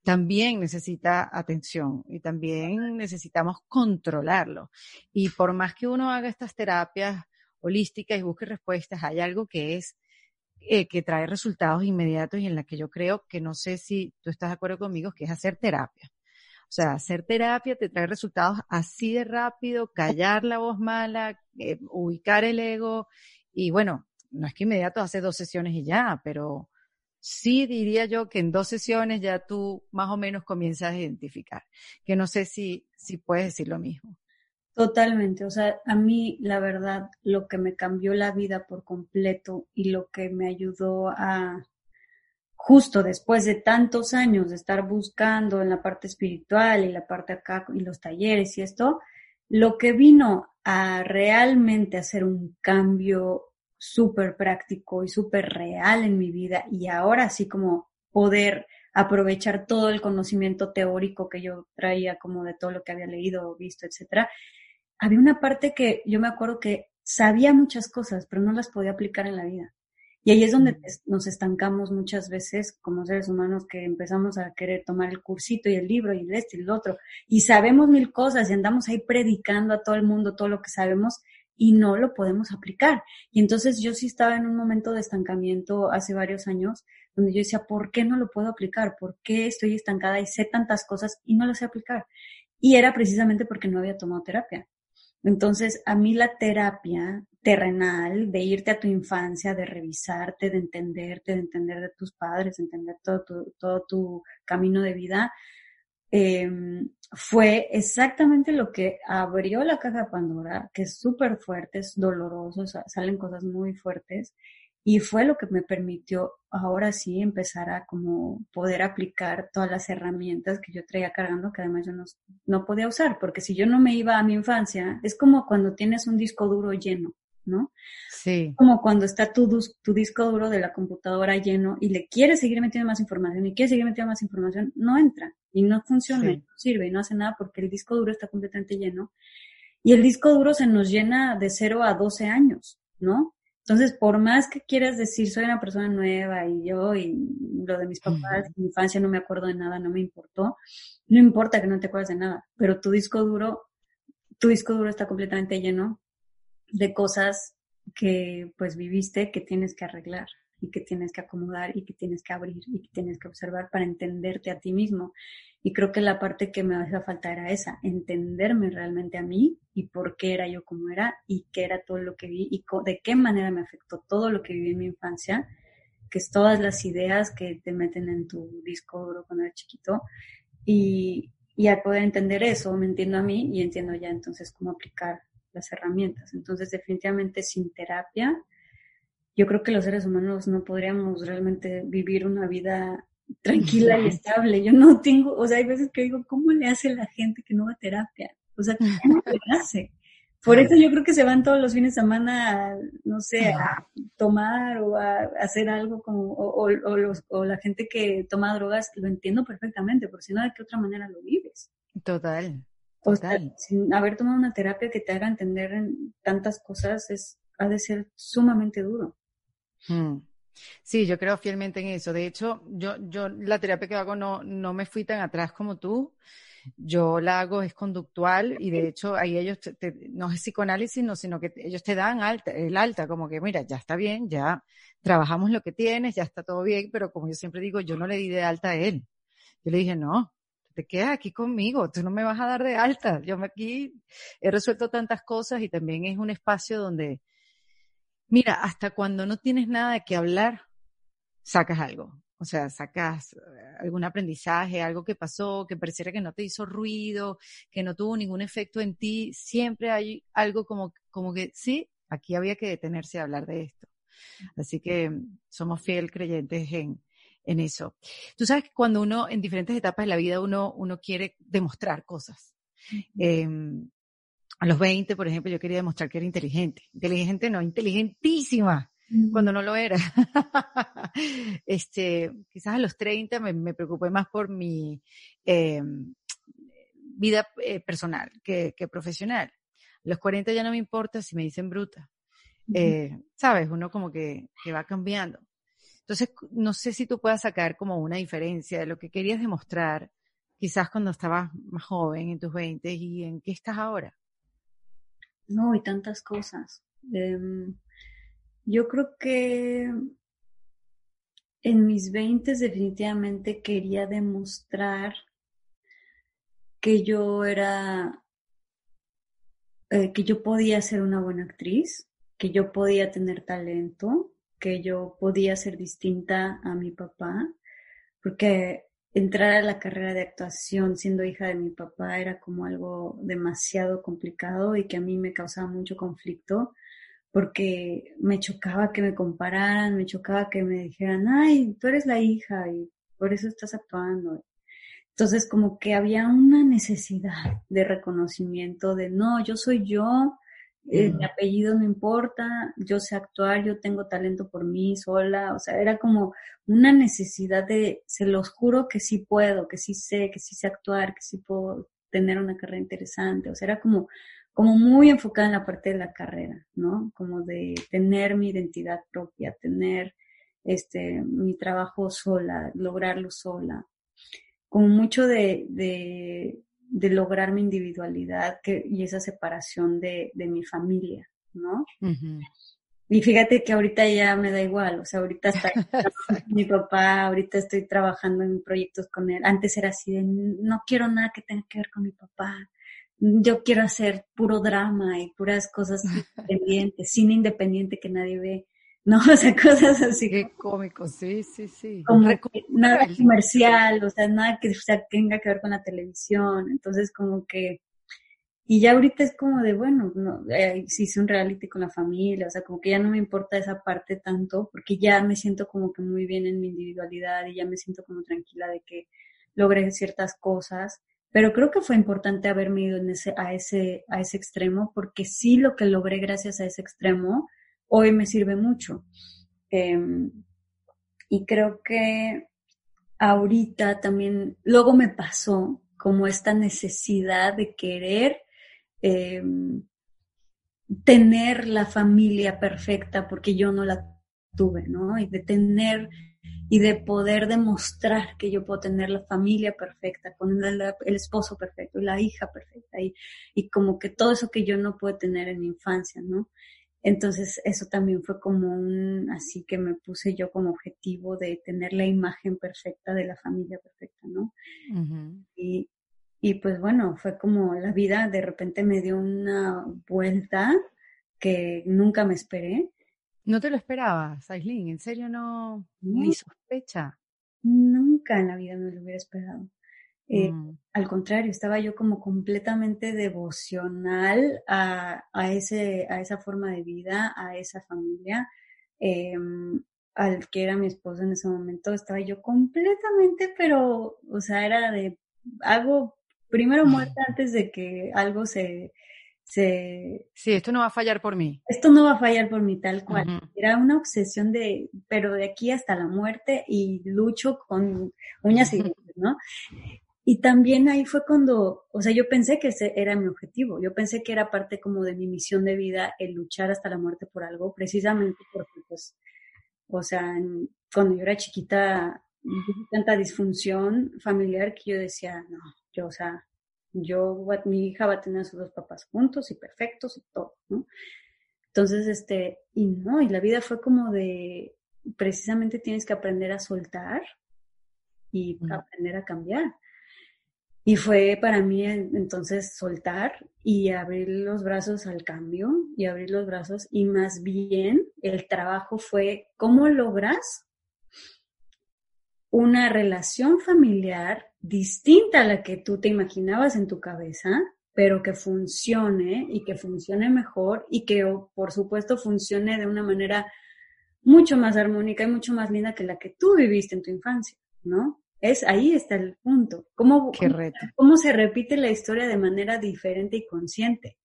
también necesita atención y también necesitamos controlarlo. Y por más que uno haga estas terapias holísticas y busque respuestas, hay algo que es eh, que trae resultados inmediatos y en la que yo creo que no sé si tú estás de acuerdo conmigo, que es hacer terapia. O sea, hacer terapia te trae resultados así de rápido, callar la voz mala, eh, ubicar el ego y bueno, no es que inmediato hace dos sesiones y ya, pero sí diría yo que en dos sesiones ya tú más o menos comienzas a identificar, que no sé si, si puedes decir lo mismo. Totalmente, o sea, a mí la verdad lo que me cambió la vida por completo y lo que me ayudó a, justo después de tantos años de estar buscando en la parte espiritual y la parte acá y los talleres y esto, lo que vino a realmente hacer un cambio súper práctico y súper real en mi vida y ahora sí como poder aprovechar todo el conocimiento teórico que yo traía como de todo lo que había leído, visto, etcétera. Había una parte que yo me acuerdo que sabía muchas cosas, pero no las podía aplicar en la vida. Y ahí es donde nos estancamos muchas veces como seres humanos que empezamos a querer tomar el cursito y el libro y este y el otro. Y sabemos mil cosas y andamos ahí predicando a todo el mundo todo lo que sabemos y no lo podemos aplicar. Y entonces yo sí estaba en un momento de estancamiento hace varios años donde yo decía, ¿por qué no lo puedo aplicar? ¿Por qué estoy estancada y sé tantas cosas y no lo sé aplicar? Y era precisamente porque no había tomado terapia. Entonces, a mí la terapia terrenal, de irte a tu infancia, de revisarte, de entenderte, de entender de tus padres, de entender todo tu, todo tu camino de vida, em, fue exactamente lo que abrió la caja de Pandora, que es súper fuerte, es doloroso, salen cosas muy fuertes, y fue lo que me permitió ahora sí empezar a como poder aplicar todas las herramientas que yo traía cargando, que además yo no, no podía usar, porque si yo no me iba a mi infancia, es como cuando tienes un disco duro lleno, ¿no? Sí. Como cuando está tu, tu disco duro de la computadora lleno y le quieres seguir metiendo más información y quieres seguir metiendo más información, no entra y no funciona, no sirve y no hace nada porque el disco duro está completamente lleno. Y el disco duro se nos llena de 0 a 12 años, ¿no? Entonces, por más que quieras decir, soy una persona nueva y yo y lo de mis papás, mi infancia no me acuerdo de nada, no me importó, no importa que no te acuerdes de nada, pero tu disco duro, tu disco duro está completamente lleno de cosas que pues viviste que tienes que arreglar y que tienes que acomodar y que tienes que abrir y que tienes que observar para entenderte a ti mismo. Y creo que la parte que me hacía falta era esa, entenderme realmente a mí y por qué era yo como era y qué era todo lo que vi y de qué manera me afectó todo lo que viví en mi infancia, que es todas las ideas que te meten en tu disco duro cuando eres chiquito. Y, y al poder entender eso, me entiendo a mí y entiendo ya entonces cómo aplicar las herramientas. Entonces, definitivamente sin terapia, yo creo que los seres humanos no podríamos realmente vivir una vida tranquila y estable. Yo no tengo, o sea, hay veces que digo, ¿cómo le hace la gente que no va a terapia? O sea, ¿cómo le hace? Por eso yo creo que se van todos los fines de semana, no sé, a tomar o a hacer algo como, o, los, o la gente que toma drogas, lo entiendo perfectamente, porque si no, ¿de qué otra manera lo vives? Total. Total. sin haber tomado una terapia que te haga entender en tantas cosas, es, ha de ser sumamente duro. Hmm. Sí, yo creo fielmente en eso. De hecho, yo, yo la terapia que hago no, no me fui tan atrás como tú. Yo la hago es conductual y de hecho ahí ellos no es psicoanálisis, no, sino que ellos te dan alta, el alta, como que mira, ya está bien, ya trabajamos lo que tienes, ya está todo bien, pero como yo siempre digo, yo no le di de alta a él. Yo le dije, no, te quedas aquí conmigo, tú no me vas a dar de alta. Yo aquí he resuelto tantas cosas y también es un espacio donde Mira, hasta cuando no tienes nada de qué hablar, sacas algo. O sea, sacas eh, algún aprendizaje, algo que pasó, que pareciera que no te hizo ruido, que no tuvo ningún efecto en ti. Siempre hay algo como, como que sí, aquí había que detenerse a hablar de esto. Así que somos fiel creyentes en, en eso. Tú sabes que cuando uno, en diferentes etapas de la vida, uno, uno quiere demostrar cosas a los 20, por ejemplo, yo quería demostrar que era inteligente. Inteligente no, inteligentísima, cuando no lo era. este, quizás a los 30 me, preocupé más por mi em, vida eh, personal que, profesional. A los 40 ya no me importa si me dicen bruta. Eh, Sabes, uno como que, que va cambiando. Entonces, no sé si tú puedas sacar como una diferencia de lo que querías demostrar, quizás cuando estabas más joven, en tus 20 y en qué estás ahora. No, y tantas cosas. Em, yo creo que en mis veintes definitivamente quería demostrar que yo era, eh, que yo podía ser una buena actriz, que yo podía tener talento, que yo podía ser distinta a mi papá, porque entrar a la carrera de actuación siendo hija de mi papá era como algo demasiado complicado y que a mí me causaba mucho conflicto porque me chocaba que me compararan, me chocaba que me dijeran, ay, tú eres la hija y por eso estás actuando. Entonces como que había una necesidad de reconocimiento de, no, yo soy yo, eh, mi apellido no importa, yo sé actuar, yo tengo talento por mí sola, o sea, era como una necesidad de, se los juro que sí puedo, que sí sé, que sí sé actuar, que sí puedo tener una carrera interesante, o sea, era como, como muy enfocada en la parte de la carrera, ¿no? Como de tener mi identidad propia, tener este, mi trabajo sola, lograrlo sola, como mucho de, de lograr mi individualidad que, y esa separación de, de mi familia, ¿no? Y fíjate que ahorita ya me da igual, o sea, ahorita está mi papá, ahorita estoy trabajando en proyectos con él. Antes era así de, no quiero nada que tenga que ver con mi papá. Yo quiero hacer puro drama y puras cosas independientes, cine independiente que nadie ve. ¿No? O sea, cosas así. Qué cómico, sí, sí, sí. Como nada comercial, o sea, nada que tenga que ver con la televisión. Entonces, como que, y ya ahorita es como de, bueno, no, eh, si hice un reality con la familia, o sea, como que ya no me importa esa parte tanto, porque ya me siento como que muy bien en mi individualidad y ya me siento como tranquila de que logré ciertas cosas. Pero creo que fue importante haberme ido en ese, a ese, a ese extremo, porque sí lo que logré gracias a ese extremo, hoy me sirve mucho. Em, y creo que ahorita también, luego me pasó como esta necesidad de querer em, tener la familia perfecta porque yo no la tuve, ¿no? Y de tener y de poder demostrar que yo puedo tener la familia perfecta, con el, esposo perfecto, la hija perfecta, y, y como que todo eso que yo no puedo tener en mi infancia, ¿no? Entonces, eso también fue como un, así que me puse yo como objetivo de tener la imagen perfecta de la familia perfecta, ¿no? y, y pues bueno, fue como la vida de repente me dio una vuelta que nunca me esperé. ¿No te lo esperabas, Aislinn? ¿En serio no? Ni sospecha. Nunca en la vida me lo hubiera esperado. Eh, mm. Al contrario, estaba yo como completamente devocional a, a, ese, a esa forma de vida, a esa familia. Eh, al que era mi esposo en ese momento, estaba yo completamente, pero, o sea, era de, algo primero muerta antes de que algo se, se... Sí, esto no va a fallar por mí. Esto no va a fallar por mí tal cual. Era una obsesión de, pero de aquí hasta la muerte y lucho con uñas y dientes, ¿no? Y también ahí fue cuando, o sea, yo pensé que ese era mi objetivo, yo pensé que era parte como de mi misión de vida el luchar hasta la muerte por algo, precisamente porque, pues, o sea, cuando yo era chiquita, tanta disfunción familiar que yo decía, no, yo, o sea, yo, mi hija va a tener a sus dos papás juntos y perfectos y todo, ¿no? Entonces, este, y no, y la vida fue como de, precisamente tienes que aprender a soltar y aprender a cambiar. Y fue para mí entonces soltar y abrir los brazos al cambio y abrir los brazos y más bien el trabajo fue cómo logras una relación familiar distinta a la que tú te imaginabas en tu cabeza, pero que funcione y que funcione mejor y que por supuesto funcione de una manera mucho más armónica y mucho más linda que la que tú viviste en tu infancia, ¿no? Es ahí está el punto. ¿Cómo, cómo, se repite la historia de manera diferente y consciente?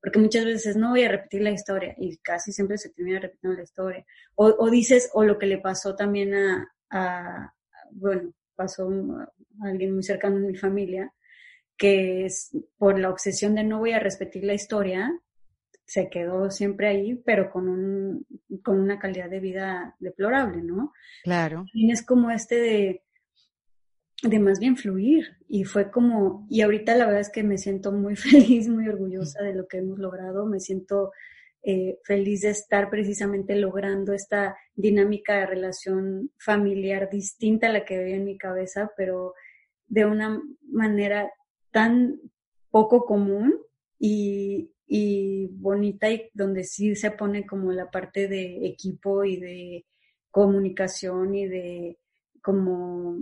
Porque muchas veces no voy a repetir la historia y casi siempre se termina repitiendo la historia. O, dices, o lo que le pasó también a, bueno, pasó a alguien muy cercano en mi familia, que es por la obsesión de no voy a repetir la historia, se quedó siempre ahí, pero con, un, con una calidad de vida deplorable, ¿no? Claro. Y es como este de, de más bien fluir. Y fue como, y ahorita la verdad es que me siento muy feliz, muy orgullosa de lo que hemos logrado. Me siento eh, feliz de estar precisamente logrando esta dinámica de relación familiar distinta a la que veía en mi cabeza, pero de una manera tan poco común y, y bonita y donde sí se pone como la parte de equipo y de comunicación y de como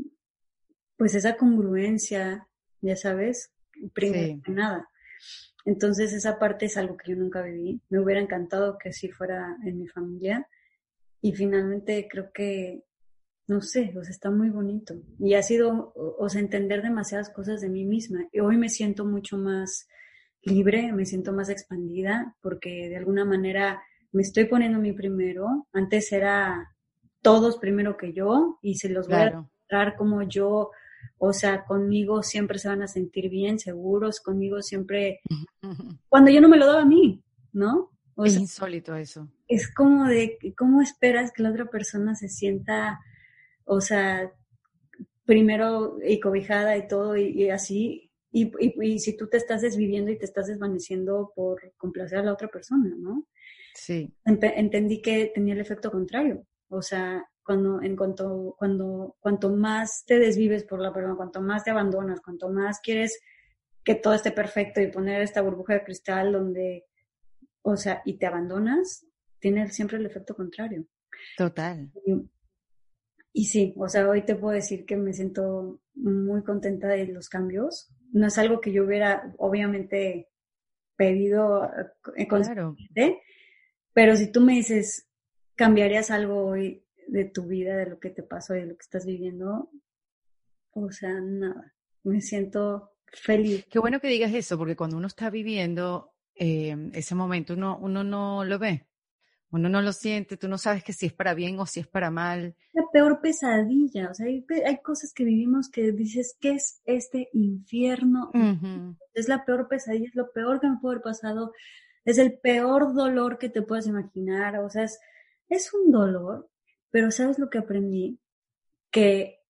pues esa congruencia, ya sabes, primero que nada. Entonces esa parte es algo que yo nunca viví. Me hubiera encantado que así fuera en mi familia. Y finalmente creo que, no sé, o sea, está muy bonito. Y ha sido, o sea, entender demasiadas cosas de mí misma. Y hoy me siento mucho más libre, me siento más expandida, porque de alguna manera me estoy poniendo mi primero. Antes era todos primero que yo y se los voy a mostrar como yo o sea, conmigo siempre se van a sentir bien, seguros, conmigo siempre, cuando yo no me lo daba a mí, ¿no? es insólito eso. Es como de, ¿cómo esperas que la otra persona se sienta, o sea, primero y cobijada y todo y, así? Y, y, si tú te estás desviviendo y te estás desvaneciendo por complacer a la otra persona, ¿no? Sí. Entendí que tenía el efecto contrario. O sea, cuando, en cuanto, cuando, cuanto más te desvives por la persona, cuanto más te abandonas, cuanto más quieres que todo esté perfecto y poner esta burbuja de cristal donde, o sea, y te abandonas, tiene siempre el efecto contrario. Total. Y, sí, o sea, hoy te puedo decir que me siento muy contenta de los cambios. No es algo que yo hubiera, obviamente, pedido eh, claro. pero si tú me dices, ¿cambiarías algo hoy? de tu vida, de lo que te pasó y de lo que estás viviendo, o sea, nada, me siento feliz. Qué bueno que digas eso, porque cuando uno está viviendo eh, ese momento, uno, uno no lo ve, uno no lo siente, tú no sabes que si es para bien o si es para mal. La peor pesadilla, o sea, hay, cosas que vivimos que dices, ¿qué es este infierno? Es la peor pesadilla, es lo peor que me puede haber pasado, es el peor dolor que te puedas imaginar, o sea, es, es un dolor pero ¿sabes lo que aprendí? Que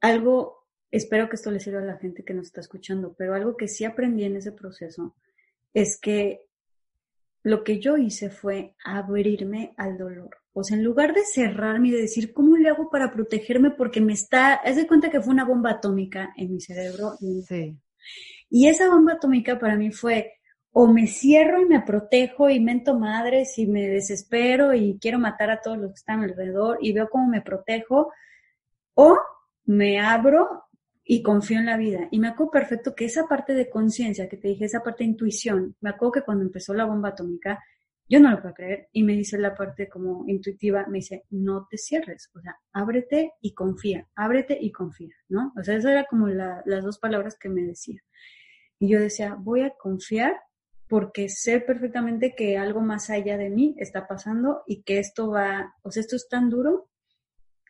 algo, espero que esto le sirva a la gente que nos está escuchando, pero algo que sí aprendí en ese proceso es que lo que yo hice fue abrirme al dolor. O sea, en lugar de cerrarme y de decir, ¿cómo le hago para protegerme? Porque me está, haz de cuenta que fue una bomba atómica en mi cerebro. Sí. Y esa bomba atómica para mí fue, o me cierro y me protejo y mento madres y me desespero y quiero matar a todos los que están alrededor y veo cómo me protejo, o me abro y confío en la vida. Y me acuerdo perfecto que esa parte de conciencia que te dije, esa parte de intuición, me acuerdo que cuando empezó la bomba atómica, yo no lo puedo creer y me dice la parte como intuitiva, me dice, no te cierres, o sea, ábrete y confía, ábrete y confía, ¿no? O sea, esas eran como las dos palabras que me decía. Y yo decía, voy a confiar porque sé perfectamente que algo más allá de mí está pasando y que esto va, o sea, esto es tan duro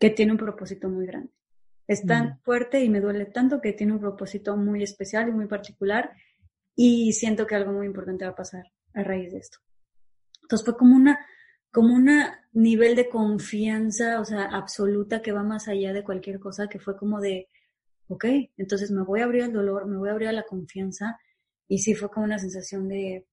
que tiene un propósito muy grande. Es tan mm. fuerte y me duele tanto que tiene un propósito muy especial y muy particular y siento que algo muy importante va a pasar a raíz de esto. Entonces fue como una, como una nivel de confianza, o sea, absoluta que va más allá de cualquier cosa, que fue como de, ok, entonces me voy a abrir al dolor, me voy a abrir a la confianza y sí fue como una sensación de...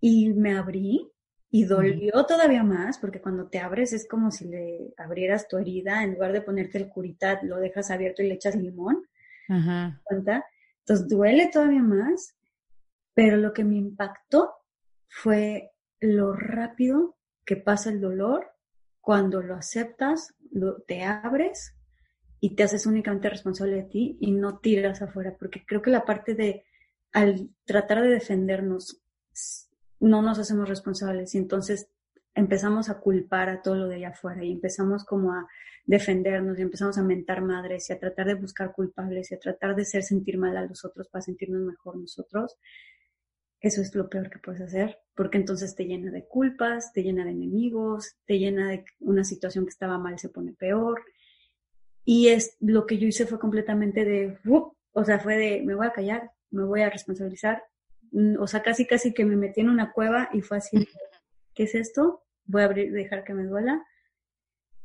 Y me abrí y dolió todavía más, porque cuando te abres es como si le abrieras tu herida, en lugar de ponerte el curita, lo dejas abierto y le echas limón. Ajá. Entonces duele todavía más, pero lo que me impactó fue lo rápido que pasa el dolor cuando lo aceptas, lo, te abres y te haces únicamente responsable de ti y no tiras afuera, porque creo que la parte de al tratar de defendernos, no nos hacemos responsables y entonces empezamos a culpar a todo lo de allá afuera y empezamos como a defendernos y empezamos a mentar madres y a tratar de buscar culpables y a tratar de hacer sentir mal a los otros para sentirnos mejor nosotros. Eso es lo peor que puedes hacer, porque entonces te llena de culpas, te llena de enemigos, te llena de una situación que estaba mal se pone peor. Y es lo que yo hice fue completamente de, o sea, fue de, me voy a callar, me voy a responsabilizar. Mm, o sea, casi, casi que me metí en una cueva y fue así, ¿qué es esto? Voy a abrir, dejar que me duela.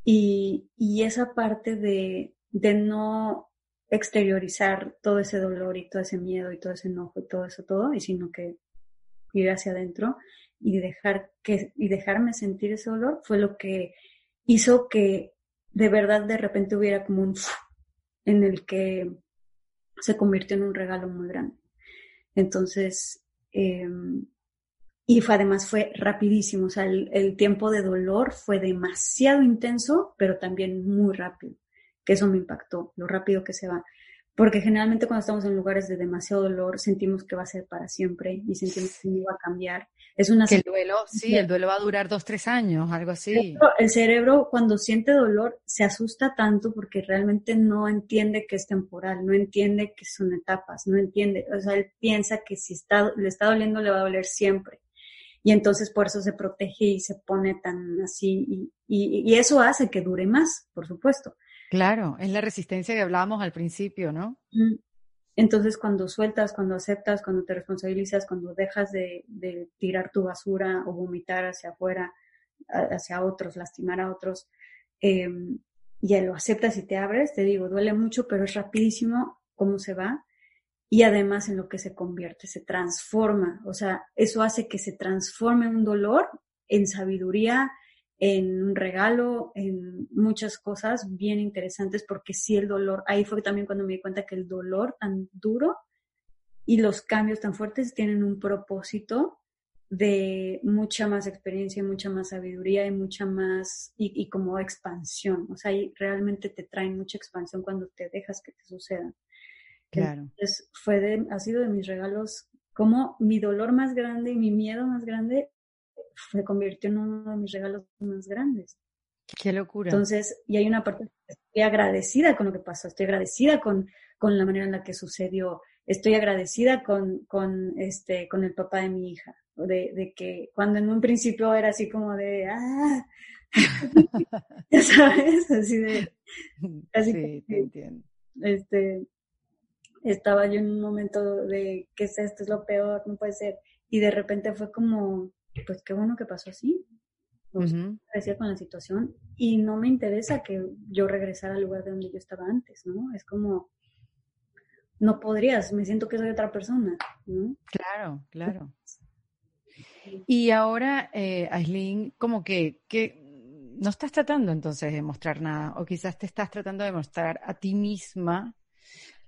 Y, y esa parte de, de no exteriorizar todo ese dolor y todo ese miedo y todo ese enojo y todo eso, todo, y sino que ir hacia adentro y dejar que, y dejarme sentir ese dolor fue lo que hizo que de verdad de repente hubiera como un en el que se convirtió en un regalo muy grande. Entonces, Em, y fue, además fue rapidísimo, o sea, el, tiempo de dolor fue demasiado intenso, pero también muy rápido, que eso me impactó, lo rápido que se va. Porque generalmente cuando estamos en lugares de demasiado dolor sentimos que va a ser para siempre y sentimos que no va a cambiar. Es una que el duelo, sí, el duelo va a durar dos, tres años, algo así. El cerebro cuando siente dolor se asusta tanto porque realmente no entiende que es temporal, no entiende que son etapas, no entiende, o sea, él piensa que si está, le está doliendo le va a doler siempre. Y entonces por eso se protege y se pone tan así y, y eso hace que dure más, por supuesto. Claro, es la resistencia que hablábamos al principio, ¿no? Entonces, cuando sueltas, cuando aceptas, cuando te responsabilizas, cuando dejas de, tirar tu basura o vomitar hacia afuera, hacia otros, lastimar a otros, eh, ya lo aceptas y te abres, te digo, duele mucho, pero es rapidísimo cómo se va y además en lo que se convierte, se transforma. O sea, eso hace que se transforme un dolor en sabiduría, en un regalo, en muchas cosas bien interesantes, porque sí el dolor, ahí fue también cuando me di cuenta que el dolor tan duro y los cambios tan fuertes tienen un propósito de mucha más experiencia, mucha más sabiduría y mucha más, y, como expansión. O sea, y realmente te traen mucha expansión cuando te dejas que te sucedan. Claro. Entonces, fue de, ha sido de mis regalos como mi dolor más grande y mi miedo más grande se convirtió en uno de mis regalos más grandes. Qué locura. Entonces, y hay una parte, estoy agradecida con lo que pasó, estoy agradecida con, con la manera en la que sucedió, estoy agradecida con, con, este, con el papá de mi hija, de, de que cuando en un principio era así como de, ah, ya sabes, así de, así sí, te entiendo. Este, estaba yo en un momento de, ¿qué es esto? Es lo peor, no puede ser. Y de repente fue como, pues qué bueno que pasó así. Pues, con la situación y no me interesa que yo regresara al lugar de donde yo estaba antes, ¿no? Es como, no podrías, me siento que soy otra persona, ¿no? Claro, claro. Y ahora, eh, Aislinn, como que, que no estás tratando entonces de mostrar nada, o quizás te estás tratando de mostrar a ti misma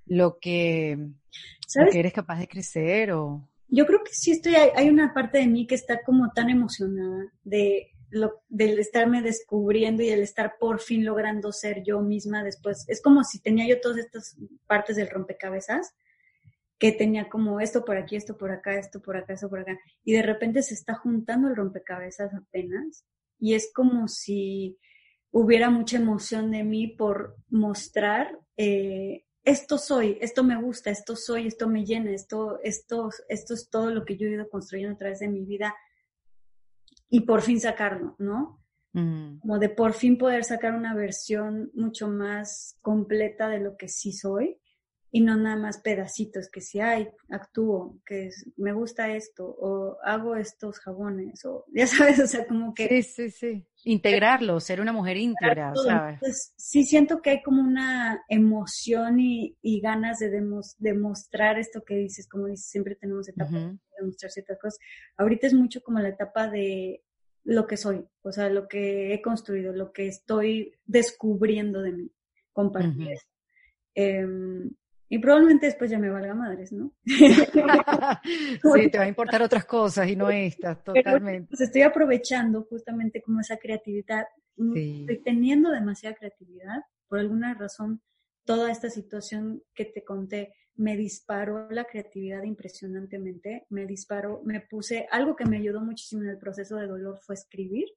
lo que, lo que eres capaz de crecer o yo creo que sí estoy, hay, una parte de mí que está como tan emocionada de lo, del estarme descubriendo y el estar por fin logrando ser yo misma después. Es como si tenía yo todas estas partes del rompecabezas, que tenía como esto por aquí, esto por acá, esto por acá, esto por acá, y de repente se está juntando el rompecabezas apenas, y es como si hubiera mucha emoción de mí por mostrar eh, esto soy, esto me gusta, esto soy, esto me llena, esto, esto, esto es todo lo que yo he ido construyendo a través de mi vida y por fin sacarlo, ¿no? Mm. Como de por fin poder sacar una versión mucho más completa de lo que sí soy y no nada más pedacitos, que si hay, actúo, que me gusta esto, o hago estos jabones, o ya sabes, o sea, como que... Sí, sí, sí. Integrarlo, ser una mujer íntegra, ¿sabes? Entonces, sí siento que hay como una emoción y, ganas de demostrar esto que dices, como dices, siempre tenemos etapas de demostrar ciertas cosas. Ahorita es mucho como la etapa de lo que soy, o sea, lo que he construido, lo que estoy descubriendo de mí, compartir y probablemente después ya me valga madres, ¿no? sí, te va a importar otras cosas y no estas, totalmente. Pues estoy aprovechando justamente como esa creatividad. Mm, estoy teniendo demasiada creatividad. Por alguna razón, toda esta situación que te conté me disparó la creatividad impresionantemente. Me disparó, me puse, algo que me ayudó muchísimo en el proceso de dolor fue escribir.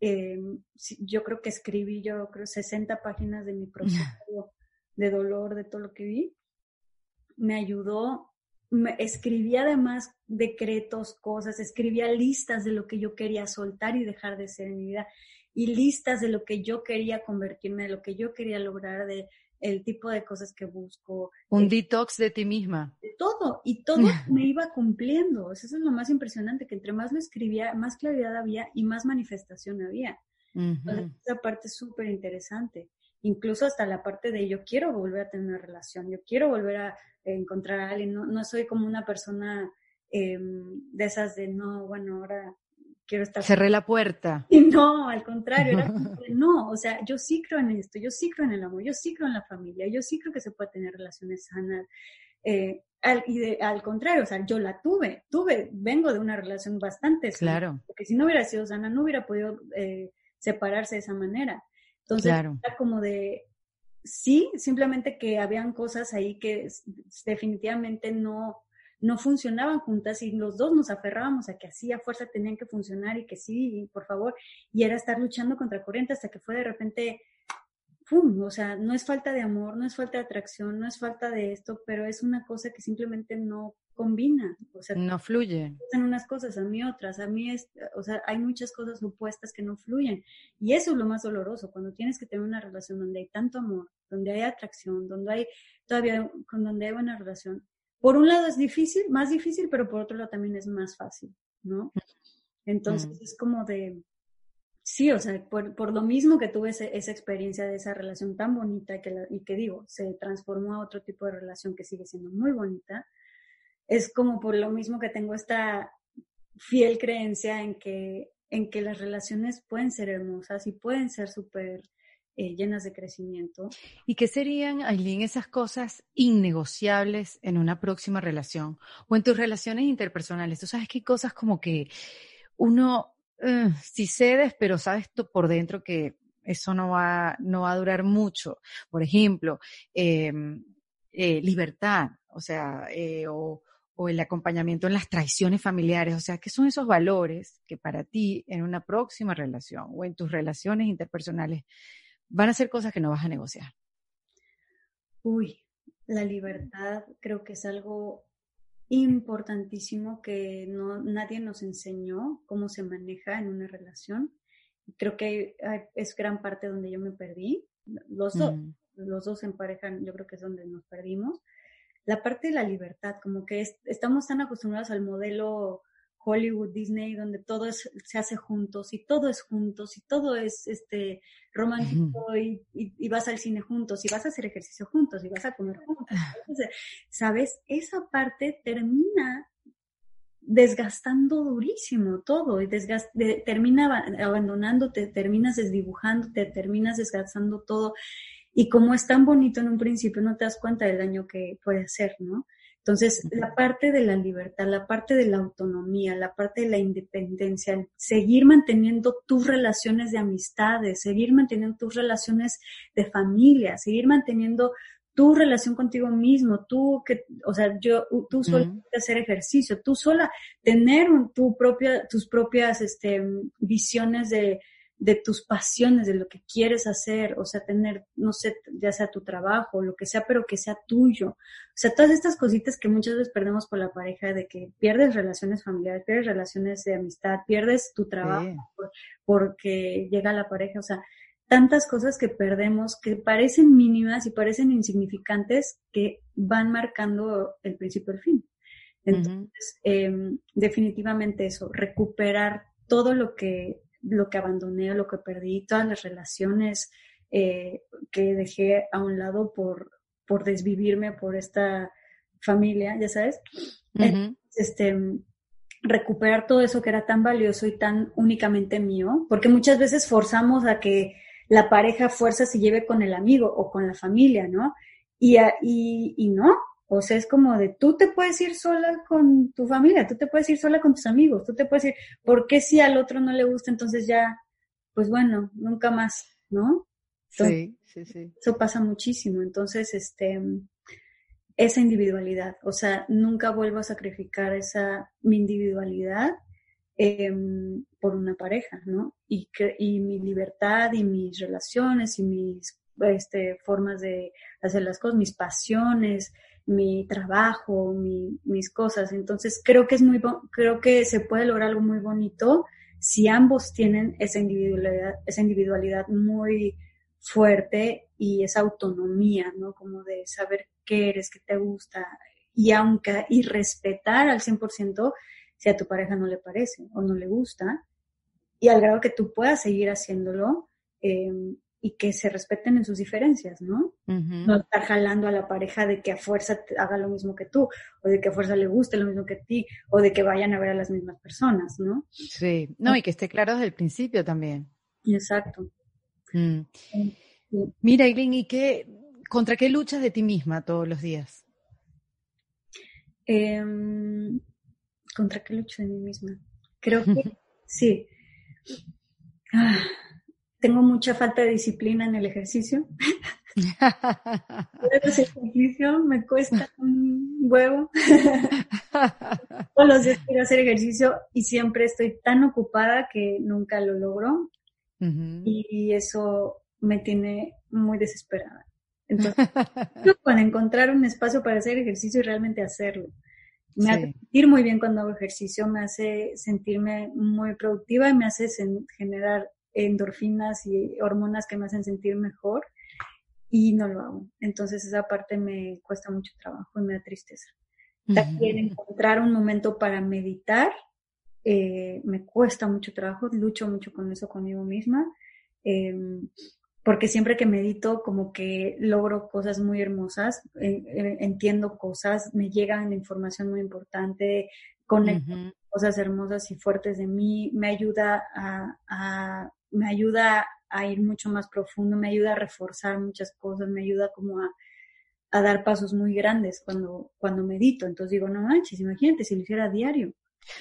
Em, yo creo que escribí, yo creo, 60 páginas de mi proceso de dolor, de todo lo que vi, me ayudó. Me, escribía además decretos, cosas, escribía listas de lo que yo quería soltar y dejar de ser en mi vida y listas de lo que yo quería convertirme, de lo que yo quería lograr, de el tipo de cosas que busco. Un detox de ti misma. De todo, y todo me iba cumpliendo. Eso es lo más impresionante, que entre más lo escribía, más claridad había y más manifestación había. esa parte es súper interesante incluso hasta la parte de yo quiero volver a tener una relación, yo quiero volver a encontrar a alguien, no, no soy como una persona em, de esas de no, bueno, ahora quiero estar... Cerré la puerta. Y no, al contrario, era no, o sea, yo sí creo en esto, yo sí creo en el amor, yo sí creo en la familia, yo sí creo que se puede tener relaciones sanas. Eh, al, y al contrario, o sea, yo la tuve, tuve, vengo de una relación bastante sana, claro. porque si no hubiera sido sana, no hubiera podido eh, separarse de esa manera. Entonces, era como de, sí, simplemente que habían cosas ahí que definitivamente no, no funcionaban juntas y los dos nos aferrábamos a que así a fuerza tenían que funcionar y que sí, por favor, y era estar luchando contra corriente hasta que fue de repente o sea, no es falta de amor, no es falta de atracción, no es falta de esto, pero es una cosa que simplemente no combina, o sea, no fluye. En unas cosas, a mí otras, a mí es, o sea, hay muchas cosas opuestas que no fluyen y eso es lo más doloroso cuando tienes que tener una relación donde hay tanto amor, donde hay atracción, donde hay todavía con donde hay buena relación. Por un lado es difícil, más difícil, pero por otro lado también es más fácil, ¿no? Entonces es como de Sí, o sea, por, lo mismo que tuve esa experiencia de esa relación tan bonita que y que digo, se transformó a otro tipo de relación que sigue siendo muy bonita, es como por lo mismo que tengo esta fiel creencia en que, en que las relaciones pueden ser hermosas y pueden ser súper eh, llenas de crecimiento. ¿Y qué serían, Aileen, esas cosas innegociables en una próxima relación o en tus relaciones interpersonales? Tú sabes que cosas como que uno eh, si cedes, pero sabes tú por dentro que eso no va, no va a durar mucho. Por ejemplo, em, eh, libertad, o sea, eh, o, o, el acompañamiento en las traiciones familiares, o sea, ¿qué son esos valores que para ti en una próxima relación o en tus relaciones interpersonales van a ser cosas que no vas a negociar? Uy, la libertad creo que es algo importantísimo que no, nadie nos enseñó cómo se maneja en una relación. Creo que es gran parte donde yo me perdí. Los dos, mm. los dos en pareja, yo creo que es donde nos perdimos. La parte de la libertad, como que estamos tan acostumbrados al modelo Hollywood, Disney, donde todo se hace juntos y todo es juntos y todo es este romántico y, y, vas al cine juntos y vas a hacer ejercicio juntos y vas a comer juntos. Ah. ¿Sabes? Esa parte termina desgastando durísimo todo y termina abandonándote, terminas desdibujándote, terminas desgastando todo. Y como es tan bonito en un principio, no te das cuenta del daño que puede hacer, ¿no? Entonces, la parte de la libertad, la parte de la autonomía, la parte de la independencia, seguir manteniendo tus relaciones de amistades, seguir manteniendo tus relaciones de familia, seguir manteniendo tu relación contigo mismo, tú que, o sea, yo, tú sola hacer ejercicio, tú sola tener tu propia, tus propias, este, visiones de, de tus pasiones, de lo que quieres hacer, o sea, tener, no sé, ya sea tu trabajo, lo que sea, pero que sea tuyo. O sea, todas estas cositas que muchas veces perdemos por la pareja, de que pierdes relaciones familiares, pierdes relaciones de amistad, pierdes tu trabajo porque llega la pareja, o sea, tantas cosas que perdemos que parecen mínimas y parecen insignificantes que van marcando el principio y el fin. Entonces, em, definitivamente eso, recuperar todo lo que lo que abandoné, lo que perdí, todas las relaciones eh, que dejé a un lado por, por desvivirme por esta familia, ya sabes. Este, recuperar todo eso que era tan valioso y tan únicamente mío, porque muchas veces forzamos a que la pareja fuerza se lleve con el amigo o con la familia, ¿no? Y, y, y no, o sea, es como de tú te puedes ir sola con tu familia, tú te puedes ir sola con tus amigos, tú te puedes ir, ¿por qué si al otro no le gusta? Entonces ya, pues bueno, nunca más, ¿no? sí, sí, sí. Eso pasa muchísimo. Entonces, este, esa individualidad, o sea, nunca vuelvo a sacrificar esa, mi individualidad em, por una pareja, ¿no? Y, que, y mi libertad y mis relaciones y mis este, formas de hacer las cosas, mis pasiones, mi trabajo, mis cosas. Entonces creo que es muy, creo que se puede lograr algo muy bonito si ambos tienen esa individualidad, esa individualidad muy fuerte y esa autonomía, ¿no? Como de saber qué eres, qué te gusta y aunque, y respetar al 100% si a tu pareja no le parece o no le gusta y al grado que tú puedas seguir haciéndolo, eh, y que se respeten en sus diferencias, ¿no? No estar jalando a la pareja de que a fuerza haga lo mismo que tú, o de que a fuerza le guste lo mismo que a ti, o de que vayan a ver a las mismas personas, ¿no? Sí, no, y que esté claro desde el principio también. Exacto. Mm. Mira, Irene, ¿y qué, contra qué luchas de ti misma todos los días? Em, ¿Contra qué lucho de mí misma? Creo que sí. Ah, tengo mucha falta de disciplina en el ejercicio. el ejercicio me cuesta un huevo. Todos los días quiero hacer ejercicio y siempre estoy tan ocupada que nunca lo logro. Y eso me tiene muy desesperada. Entonces, para encontrar un espacio para hacer ejercicio y realmente hacerlo. Me hace sentir muy bien cuando hago ejercicio, me hace sentirme muy productiva y me hace generar endorfinas y hormonas que me hacen sentir mejor y no lo hago. Entonces esa parte me cuesta mucho trabajo y me da tristeza. También encontrar un momento para meditar eh, me cuesta mucho trabajo, lucho mucho con eso conmigo misma. Em, porque siempre que medito como que logro cosas muy hermosas, eh, eh, entiendo cosas, me llegan información muy importante, conecto cosas hermosas y fuertes de mí, me ayuda a, me ayuda a ir mucho más profundo, me ayuda a reforzar muchas cosas, me ayuda como a, a dar pasos muy grandes cuando, cuando medito. Entonces digo, no manches, imagínate si lo hiciera a diario.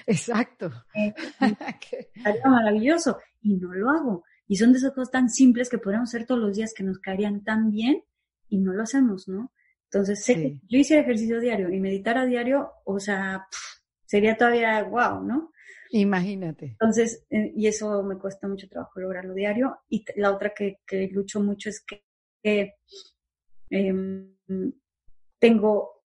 Exacto. Eh, maravilloso. Y no lo hago. Y son de esas cosas tan simples que podríamos hacer todos los días que nos caerían tan bien y no lo hacemos, ¿no? Entonces, sé que yo hiciera ejercicio diario y meditar a diario, o sea, sería todavía guau, ¿no? Imagínate. Entonces, eh, y eso me cuesta mucho trabajo lograrlo diario. Y la otra que, lucho mucho es que em, tengo,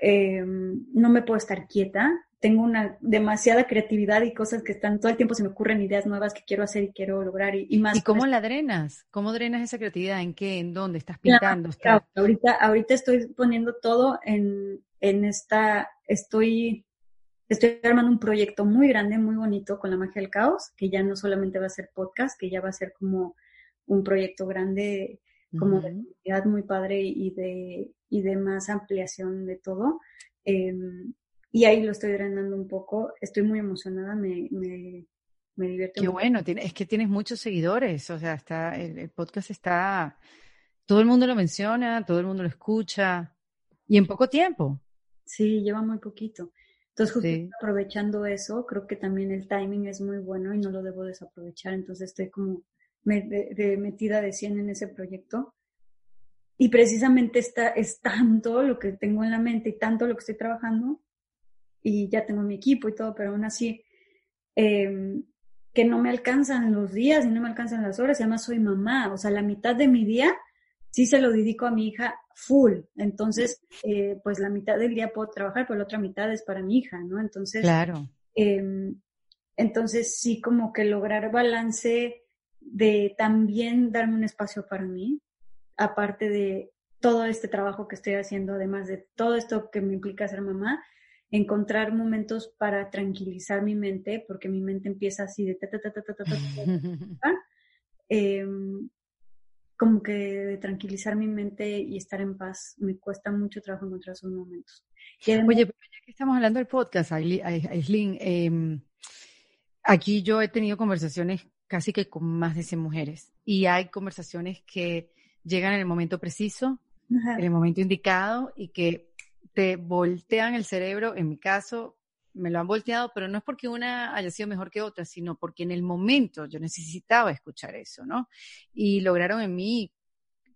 em, no me puedo estar quieta, tengo una demasiada creatividad y cosas que están, todo el tiempo se me ocurren ideas nuevas que quiero hacer y quiero lograr y, más. ¿Y cómo la drenas? ¿Cómo drenas esa creatividad? ¿En qué? ¿En dónde? ¿Estás pintando? Ahorita, ahorita estoy poniendo todo en, en esta, estoy, estoy armando un proyecto muy grande, muy bonito con la magia del caos, que ya no solamente va a ser podcast, que ya va a ser como un proyecto grande, como de comunidad muy padre y de, y de más ampliación de todo. Em, y ahí lo estoy drenando un poco. Estoy muy emocionada, me, me, me divierte. Qué bueno, es que tienes muchos seguidores, o sea, está, el, podcast está, todo el mundo lo menciona, todo el mundo lo escucha, y en poco tiempo. Sí, lleva muy poquito. Entonces, justo aprovechando eso, creo que también el timing es muy bueno y no lo debo desaprovechar. Entonces, estoy como metida de 100 en ese proyecto. Y precisamente está, es tanto lo que tengo en la mente y tanto lo que estoy trabajando y ya tengo mi equipo y todo, pero aún así, em, que no me alcanzan los días y no me alcanzan las horas, y además soy mamá, o sea, la mitad de mi día sí se lo dedico a mi hija full, entonces, eh, pues la mitad del día puedo trabajar, pero la otra mitad es para mi hija, ¿no? Entonces, claro. Em, entonces sí como que lograr balance de también darme un espacio para mí, aparte de todo este trabajo que estoy haciendo, además de todo esto que me implica ser mamá, encontrar momentos para tranquilizar mi mente, porque mi mente empieza así de ta, ta, ta, ta, ta, ta, como que de tranquilizar mi mente y estar en paz. Me cuesta mucho trabajo encontrar esos momentos. Oye, pero ya que estamos hablando del podcast, Aislin, eh, aquí yo he tenido conversaciones casi que con más de 100 mujeres y hay conversaciones que llegan en el momento preciso, en el momento indicado y que te voltean el cerebro, en mi caso, me lo han volteado, pero no es porque una haya sido mejor que otra, sino porque en el momento yo necesitaba escuchar eso, ¿no? Y lograron en mí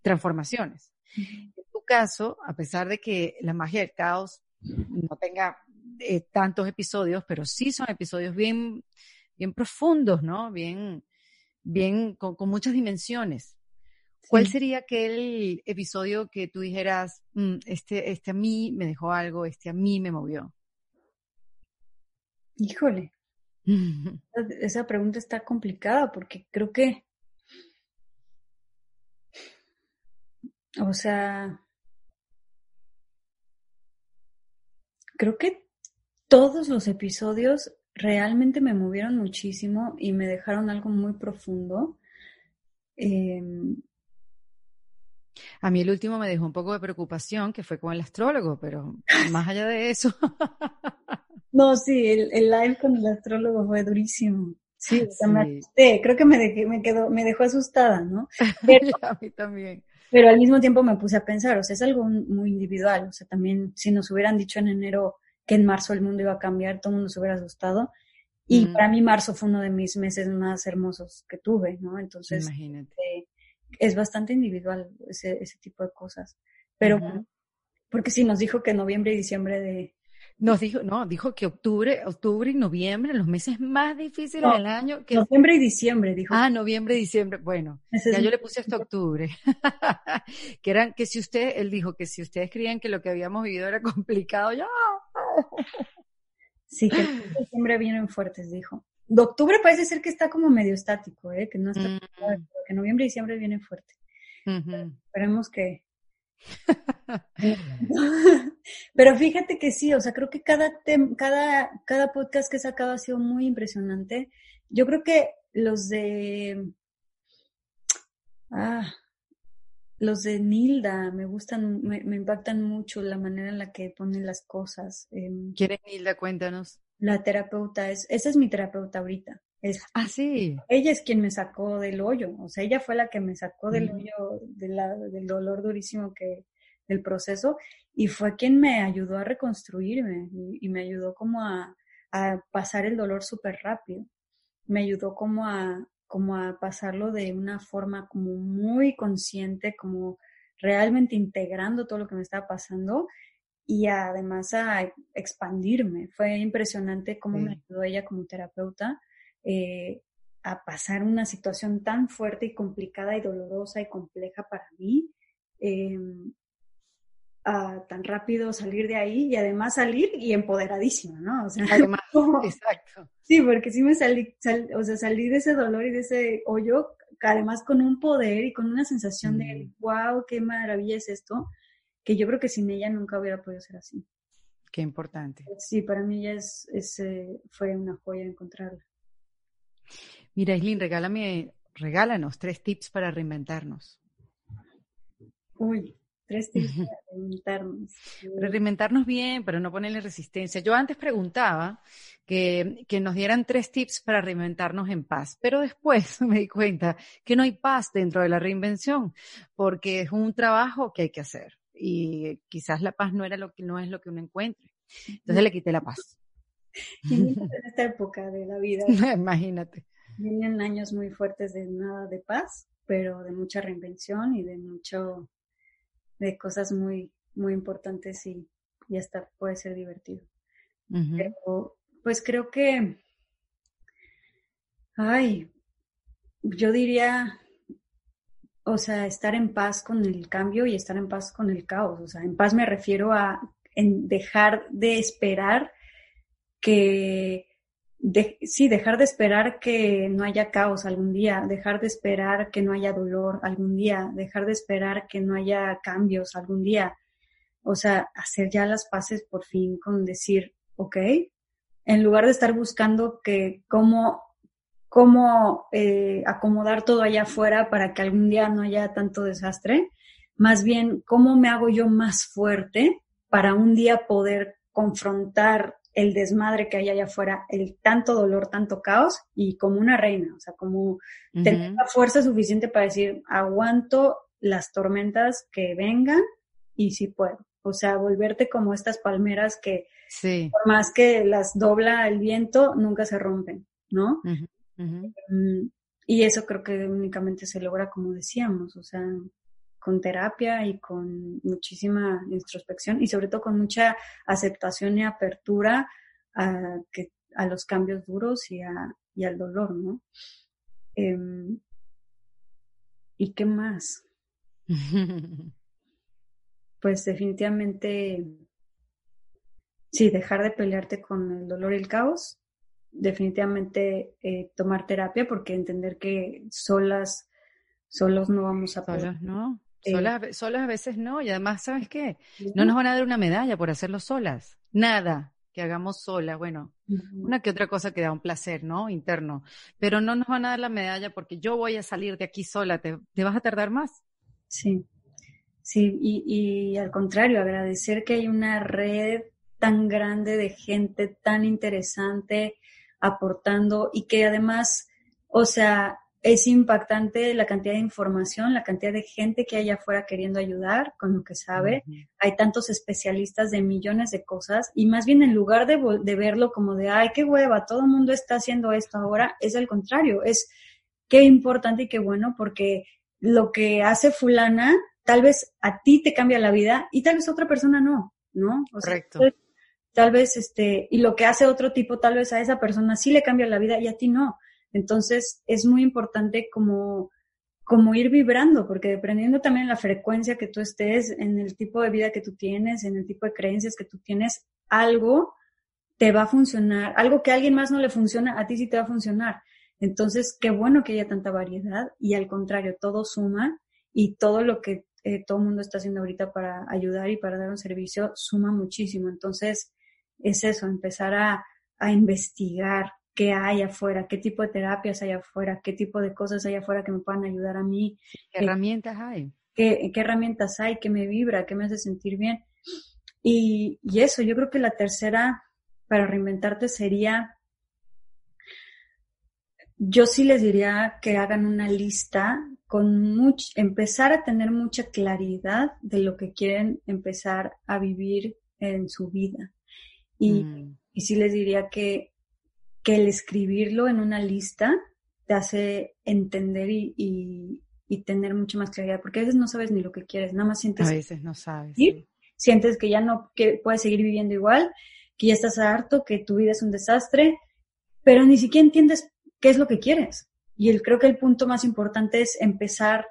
transformaciones. En tu caso, a pesar de que la magia del caos no tenga eh, tantos episodios, pero sí son episodios bien, bien profundos, ¿no? Bien, bien, con muchas dimensiones. ¿Cuál sería aquel episodio que tú dijeras, mm, este, este a mí me dejó algo, este a mí me movió? Híjole. Esa pregunta está complicada porque creo que, o sea, creo que todos los episodios realmente me movieron muchísimo y me dejaron algo muy profundo. Em, a mí el último me dejó un poco de preocupación, que fue con el astrólogo, pero más allá de eso. no, sí, el, live con el astrólogo fue durísimo. Sí, o sea, me asusté. Creo que me, dejé, me, quedó, me dejó asustada, ¿no? Pero, a mí también. Pero al mismo tiempo me puse a pensar, o sea, es algo muy individual. O sea, también si nos hubieran dicho en enero que en marzo el mundo iba a cambiar, todo el mundo se hubiera asustado. Y para mí marzo fue uno de mis meses más hermosos que tuve, ¿no? Entonces, eh, es bastante individual ese, ese tipo de cosas. Pero, porque sí, nos dijo que noviembre y diciembre de, nos dijo, no, dijo que octubre, octubre y noviembre, los meses más difíciles del año. Que... Noviembre y diciembre, dijo. Ah, noviembre y diciembre. Bueno, ya yo le puse hasta octubre. que eran, que si usted, él dijo que si ustedes creían que lo que habíamos vivido era complicado, ya. sí, que diciembre vienen fuertes, dijo. De octubre parece ser que está como medio estático, ¿eh? que no está, mm. que noviembre y diciembre vienen fuerte. Esperemos que, Pero fíjate que sí, o sea, creo que cada, cada, cada podcast que he sacado ha sido muy impresionante. Yo creo que los de... Ah, los de Nilda me gustan, me, impactan mucho la manera en la que ponen las cosas. Em, ¿Quién es Nilda? Cuéntanos. La terapeuta es, esa es mi terapeuta ahorita. Es, ah, sí. Ella es quien me sacó del hoyo, o sea, ella fue la que me sacó del hoyo de la, del dolor durísimo que del proceso y fue quien me ayudó a reconstruirme y, me ayudó como a, a pasar el dolor súper rápido. Me ayudó como a, como a pasarlo de una forma como muy consciente, como realmente integrando todo lo que me estaba pasando y además a expandirme. Fue impresionante cómo me ayudó ella como terapeuta eh, a pasar una situación tan fuerte y complicada y dolorosa y compleja para mí, a tan rápido salir de ahí y además salir y empoderadísima, ¿no? O sea, además, exacto. Sí, porque sí me salí, o sea, salí de ese dolor y de ese hoyo, además con un poder y con una sensación de, wow, qué maravilla es esto, que yo creo que sin ella nunca hubiera podido ser así. Qué importante. Sí, para mí ya es, fue una joya encontrarla. Mira, Islin, regálame, regálanos tres tips para reinventarnos. Uy, tres tips para reinventarnos. Para reinventarnos bien, para no ponerle resistencia. Yo antes preguntaba que, que nos dieran tres tips para reinventarnos en paz, pero después me di cuenta que no hay paz dentro de la reinvención, porque es un trabajo que hay que hacer y quizás la paz no era lo que no es lo que uno encuentre. Entonces le quité la paz. en esta época de la vida. Imagínate. Vienen años muy fuertes de nada de paz, pero de mucha reinvención y de mucho, de cosas muy, muy importantes y, y hasta puede ser divertido. Pero, pues creo que, ay, yo diría, o sea, estar en paz con el cambio y estar en paz con el caos. O sea, en paz me refiero a en dejar de esperar que, sí, dejar de esperar que no haya caos algún día, dejar de esperar que no haya dolor algún día, dejar de esperar que no haya cambios algún día. O sea, hacer ya las paces por fin con decir, ok, en lugar de estar buscando que cómo, cómo eh, acomodar todo allá afuera para que algún día no haya tanto desastre, más bien cómo me hago yo más fuerte para un día poder confrontar el desmadre que hay allá afuera, el tanto dolor, tanto caos, y como una reina, o sea, como tener la fuerza suficiente para decir, aguanto las tormentas que vengan y sí puedo. O sea, volverte como estas palmeras que, por más que las dobla el viento, nunca se rompen, ¿no? Mm, y eso creo que únicamente se logra, como decíamos, o sea, con terapia y con muchísima introspección y sobre todo con mucha aceptación y apertura a, que, a los cambios duros y, a, y al dolor, ¿no? Em, ¿Y qué más? pues definitivamente, sí, dejar de pelearte con el dolor y el caos, definitivamente eh, tomar terapia porque entender que solas, solos no vamos a poder. ¿no? Solas, a veces no, y además, ¿sabes qué? No nos van a dar una medalla por hacerlo solas. Nada que hagamos solas. Bueno, una que otra cosa que da un placer, ¿no? Interno. Pero no nos van a dar la medalla porque yo voy a salir de aquí sola. ¿Te, vas a tardar más? Sí, sí, y, y al contrario, agradecer que hay una red tan grande de gente tan interesante aportando y que además, o sea, es impactante la cantidad de información, la cantidad de gente que hay afuera queriendo ayudar con lo que sabe. Hay tantos especialistas de millones de cosas y más bien en lugar de, de verlo como de, ay, qué hueva, todo el mundo está haciendo esto ahora, es al contrario, es qué importante y qué bueno porque lo que hace fulana tal vez a ti te cambia la vida y tal vez a otra persona no, ¿no? Correcto. tal vez este, y lo que hace otro tipo, tal vez a esa persona sí le cambia la vida y a ti no. Entonces es muy importante como, como ir vibrando, porque dependiendo también de la frecuencia que tú estés, en el tipo de vida que tú tienes, en el tipo de creencias que tú tienes, algo te va a funcionar, algo que a alguien más no le funciona, a ti sí te va a funcionar. Entonces, qué bueno que haya tanta variedad y al contrario, todo suma y todo lo que eh, todo el mundo está haciendo ahorita para ayudar y para dar un servicio suma muchísimo. Entonces, es eso, empezar a, a investigar, qué hay afuera, qué tipo de terapias hay afuera, qué tipo de cosas hay afuera que me puedan ayudar a mí. ¿Qué herramientas hay? Qué, qué herramientas hay, qué me vibra, qué me hace sentir bien. Y, y eso, yo creo que la tercera para reinventarte sería, yo sí les diría que hagan una lista con much, empezar a tener mucha claridad de lo que quieren empezar a vivir en su vida. Y, mm. y sí les diría que que el escribirlo en una lista te hace entender y, tener mucha más claridad, porque a veces no sabes ni lo que quieres, nada más sientes... A veces no sabes. Sientes que ya no que puedes seguir viviendo igual, que ya estás harto, que tu vida es un desastre, pero ni siquiera entiendes qué es lo que quieres. Y el, creo que el punto más importante es empezar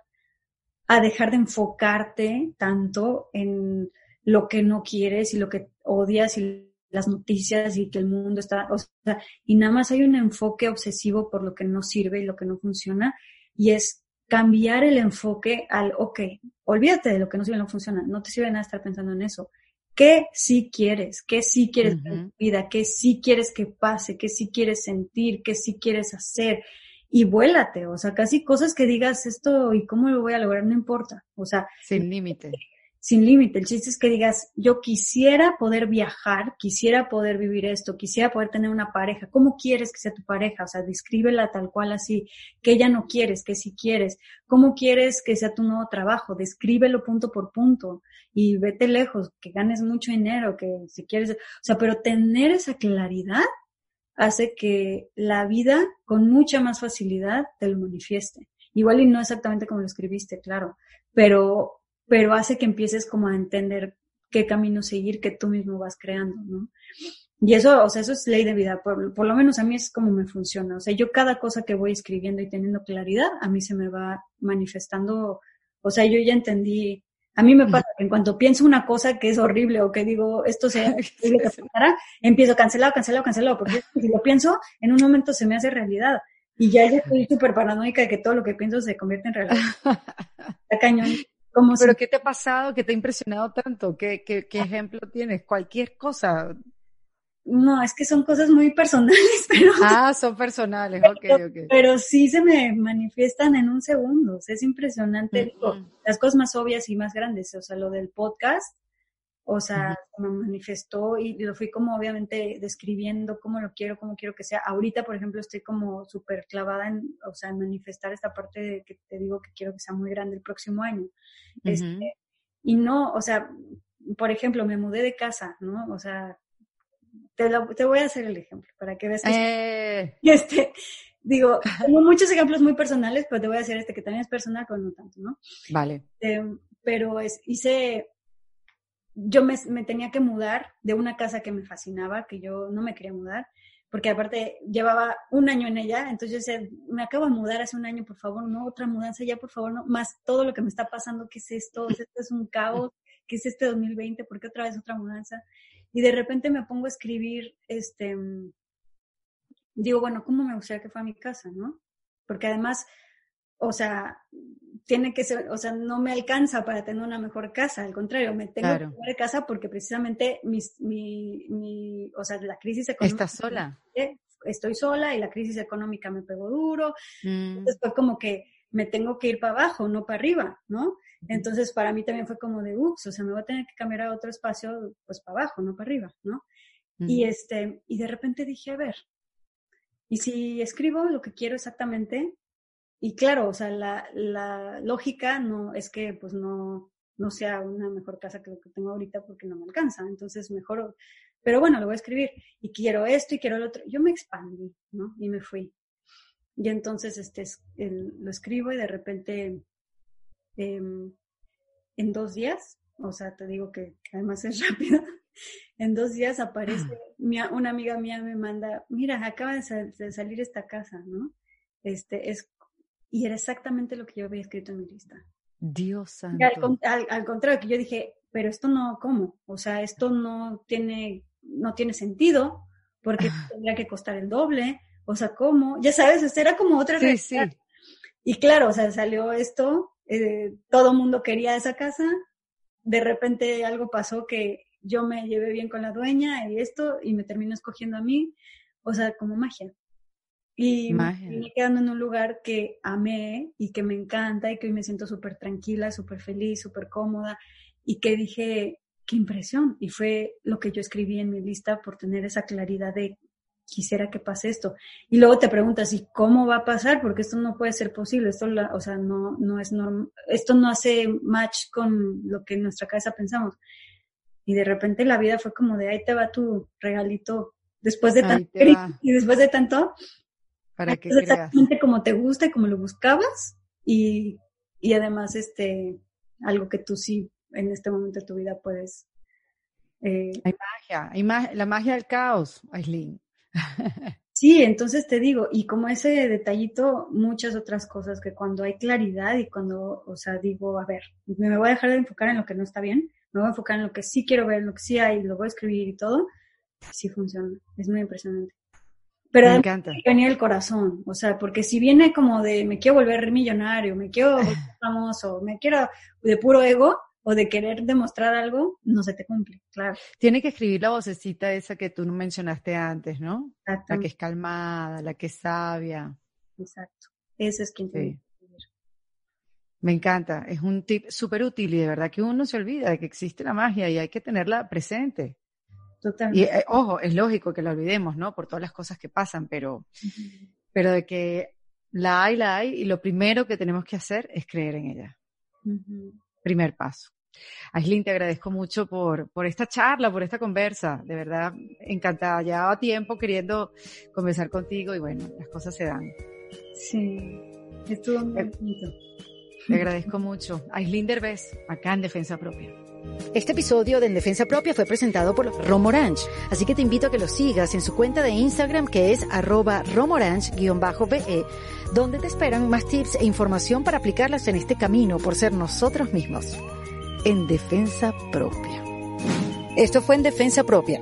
a dejar de enfocarte tanto en lo que no quieres y lo que odias y las noticias y que el mundo está, o sea, y nada más hay un enfoque obsesivo por lo que no sirve y lo que no funciona, y es cambiar el enfoque al, ok, olvídate de lo que no sirve y no funciona, no te sirve nada estar pensando en eso. ¿Qué sí quieres? ¿Qué sí quieres en tu vida? ¿Qué sí quieres que pase? ¿Qué sí quieres sentir? ¿Qué sí quieres hacer? Y vuélate, o sea, casi cosas que digas esto y cómo lo voy a lograr, no importa. O sea, sin límite sin límite. El chiste es que digas, yo quisiera poder viajar, quisiera poder vivir esto, quisiera poder tener una pareja. ¿Cómo quieres que sea tu pareja? O sea, descríbela tal cual así, que ella no quieres, que si quieres. ¿Cómo quieres que sea tu nuevo trabajo? Descríbelo punto por punto y vete lejos, que ganes mucho dinero, que si quieres, o sea, pero tener esa claridad hace que la vida con mucha más facilidad te lo manifieste. Igual y no exactamente como lo escribiste, claro, pero pero hace que empieces como a entender qué camino seguir que tú mismo vas creando, ¿no? Y eso, o sea, eso es ley de vida, por, por, lo menos a mí es como me funciona. O sea, yo cada cosa que voy escribiendo y teniendo claridad, a mí se me va manifestando, o sea, yo ya entendí, a mí me pasa que en cuanto pienso una cosa que es horrible o que digo, esto sea que pasará, empiezo cancelado, cancelado, cancelado, porque si lo pienso, en un momento se me hace realidad. Y ya estoy súper paranoica de que todo lo que pienso se convierte en realidad. Está cañón. ¿Pero qué te ha pasado? ¿Qué te ha impresionado tanto? ¿Qué, qué, qué ejemplo tienes? Cualquier cosa. No, es que son cosas muy personales, pero... Ah, son personales, ok, ok. Pero sí se me manifiestan en un segundo, o sea, es impresionante. las cosas más obvias y más grandes, o sea, lo del podcast, o sea, me manifestó y lo fui como obviamente describiendo cómo lo quiero, cómo quiero que sea. Ahorita, por ejemplo, estoy como súper clavada en, o sea, en manifestar esta parte de que te digo que quiero que sea muy grande el próximo año. este, y no, o sea, por ejemplo, me mudé de casa, ¿no? O sea, te, te voy a hacer el ejemplo para que veas que... Eh. Este, digo, tengo muchos ejemplos muy personales, pero te voy a hacer este que también es personal, pero no tanto, ¿no? Vale. Em, pero es, hice yo me, tenía que mudar de una casa que me fascinaba, que yo no me quería mudar, porque aparte llevaba un año en ella, entonces yo decía, me acabo de mudar hace un año, por favor, no, otra mudanza ya, por favor, no, más todo lo que me está pasando, ¿qué es esto? Esto es un caos, ¿qué es este 2020? ¿Por qué otra vez otra mudanza? Y de repente me pongo a escribir, este, digo, bueno, ¿cómo me gustaría que fuera mi casa, no? Porque además, o sea, tiene que ser, o sea, no me alcanza para tener una mejor casa, al contrario, me tengo que mudar de casa porque precisamente mi, mi, o sea, la crisis económica. ¿Estás sola? Estoy sola y la crisis económica me pegó duro. Mm. Entonces fue como que me tengo que ir para abajo, no para arriba, ¿no? Entonces para mí también fue como de, ups, o sea, me voy a tener que cambiar a otro espacio, pues para abajo, no para arriba, ¿no? Y este, y de repente dije, a ver, y si escribo lo que quiero exactamente, y claro, o sea, la, la lógica no es que pues no, no sea una mejor casa que lo que tengo ahorita porque no me alcanza. Entonces, mejor, pero bueno, lo voy a escribir y quiero esto y quiero lo otro. Yo me expandí, ¿no? Y me fui. Y entonces este, lo escribo y de repente em, en dos días, o sea, te digo que además es rápido, en dos días aparece, una amiga mía me manda, mira, acaba de, salir esta casa, ¿no? Este, es, y era exactamente lo que yo había escrito en mi lista. Dios santo. Al, al, contrario, que yo dije, pero esto no, ¿cómo? O sea, esto no tiene, no tiene sentido, porque tendría que costar el doble, o sea, ¿cómo? Ya sabes, era como otra sí, sí. Y claro, o sea, salió esto, eh, todo mundo quería esa casa, de repente algo pasó que yo me llevé bien con la dueña y esto, y me terminó escogiendo a mí, o sea, como magia. Y me quedando en un lugar que amé y que me encanta y que hoy me siento súper tranquila, súper feliz, súper cómoda y que dije, qué impresión. Y fue lo que yo escribí en mi lista por tener esa claridad de quisiera que pase esto. Y luego te preguntas, ¿y cómo va a pasar? Porque esto no puede ser posible, esto, o sea, no, no es normal, esto no hace match con lo que en nuestra cabeza pensamos. Y de repente la vida fue como de, ahí te va tu regalito, después de tanto, y después de tanto, para que exactamente como te gusta y como lo buscabas, y, y además, este, algo que tú sí en este momento de tu vida puedes eh, hay magia, hay la magia del caos, Aislinn. Sí, entonces te digo, y como ese detallito, muchas otras cosas que cuando hay claridad y cuando, o sea, digo, a ver, me voy a dejar de enfocar en lo que no está bien, me voy a enfocar en lo que sí quiero ver, en lo que sí hay, lo voy a escribir y todo, sí funciona, es muy impresionante. Pero me encanta. venía el corazón, o sea, porque si viene como de me quiero volver millonario, me quiero volver famoso, me quiero de puro ego, o de querer demostrar algo, no se te cumple, claro. Tiene que escribir la vocecita esa que tú mencionaste antes, ¿no? La que es calmada, la que es sabia. Exacto. Ese es quien tiene que escribir. Me encanta, es un tip súper útil y de verdad que uno se olvida de que existe la magia y hay que tenerla presente. Totalmente. Y eh, ojo, es lógico que la olvidemos, ¿no? Por todas las cosas que pasan, pero, pero de que la hay, la hay y lo primero que tenemos que hacer es creer en ella. Primer paso. Aislinn, te agradezco mucho por, por esta charla, por esta conversa. De verdad, encantada. Llevaba tiempo queriendo conversar contigo y bueno, las cosas se dan. Sí, estuvo muy eh, bonito. Te agradezco mucho. Aislinn Derbez, acá en Defensa Propia. Este episodio de En Defensa Propia fue presentado por Romorange, así que te invito a que lo sigas en su cuenta de Instagram que es arroba romorange-be, donde te esperan más tips e información para aplicarlas en este camino por ser nosotros mismos en defensa propia. Esto fue en defensa propia,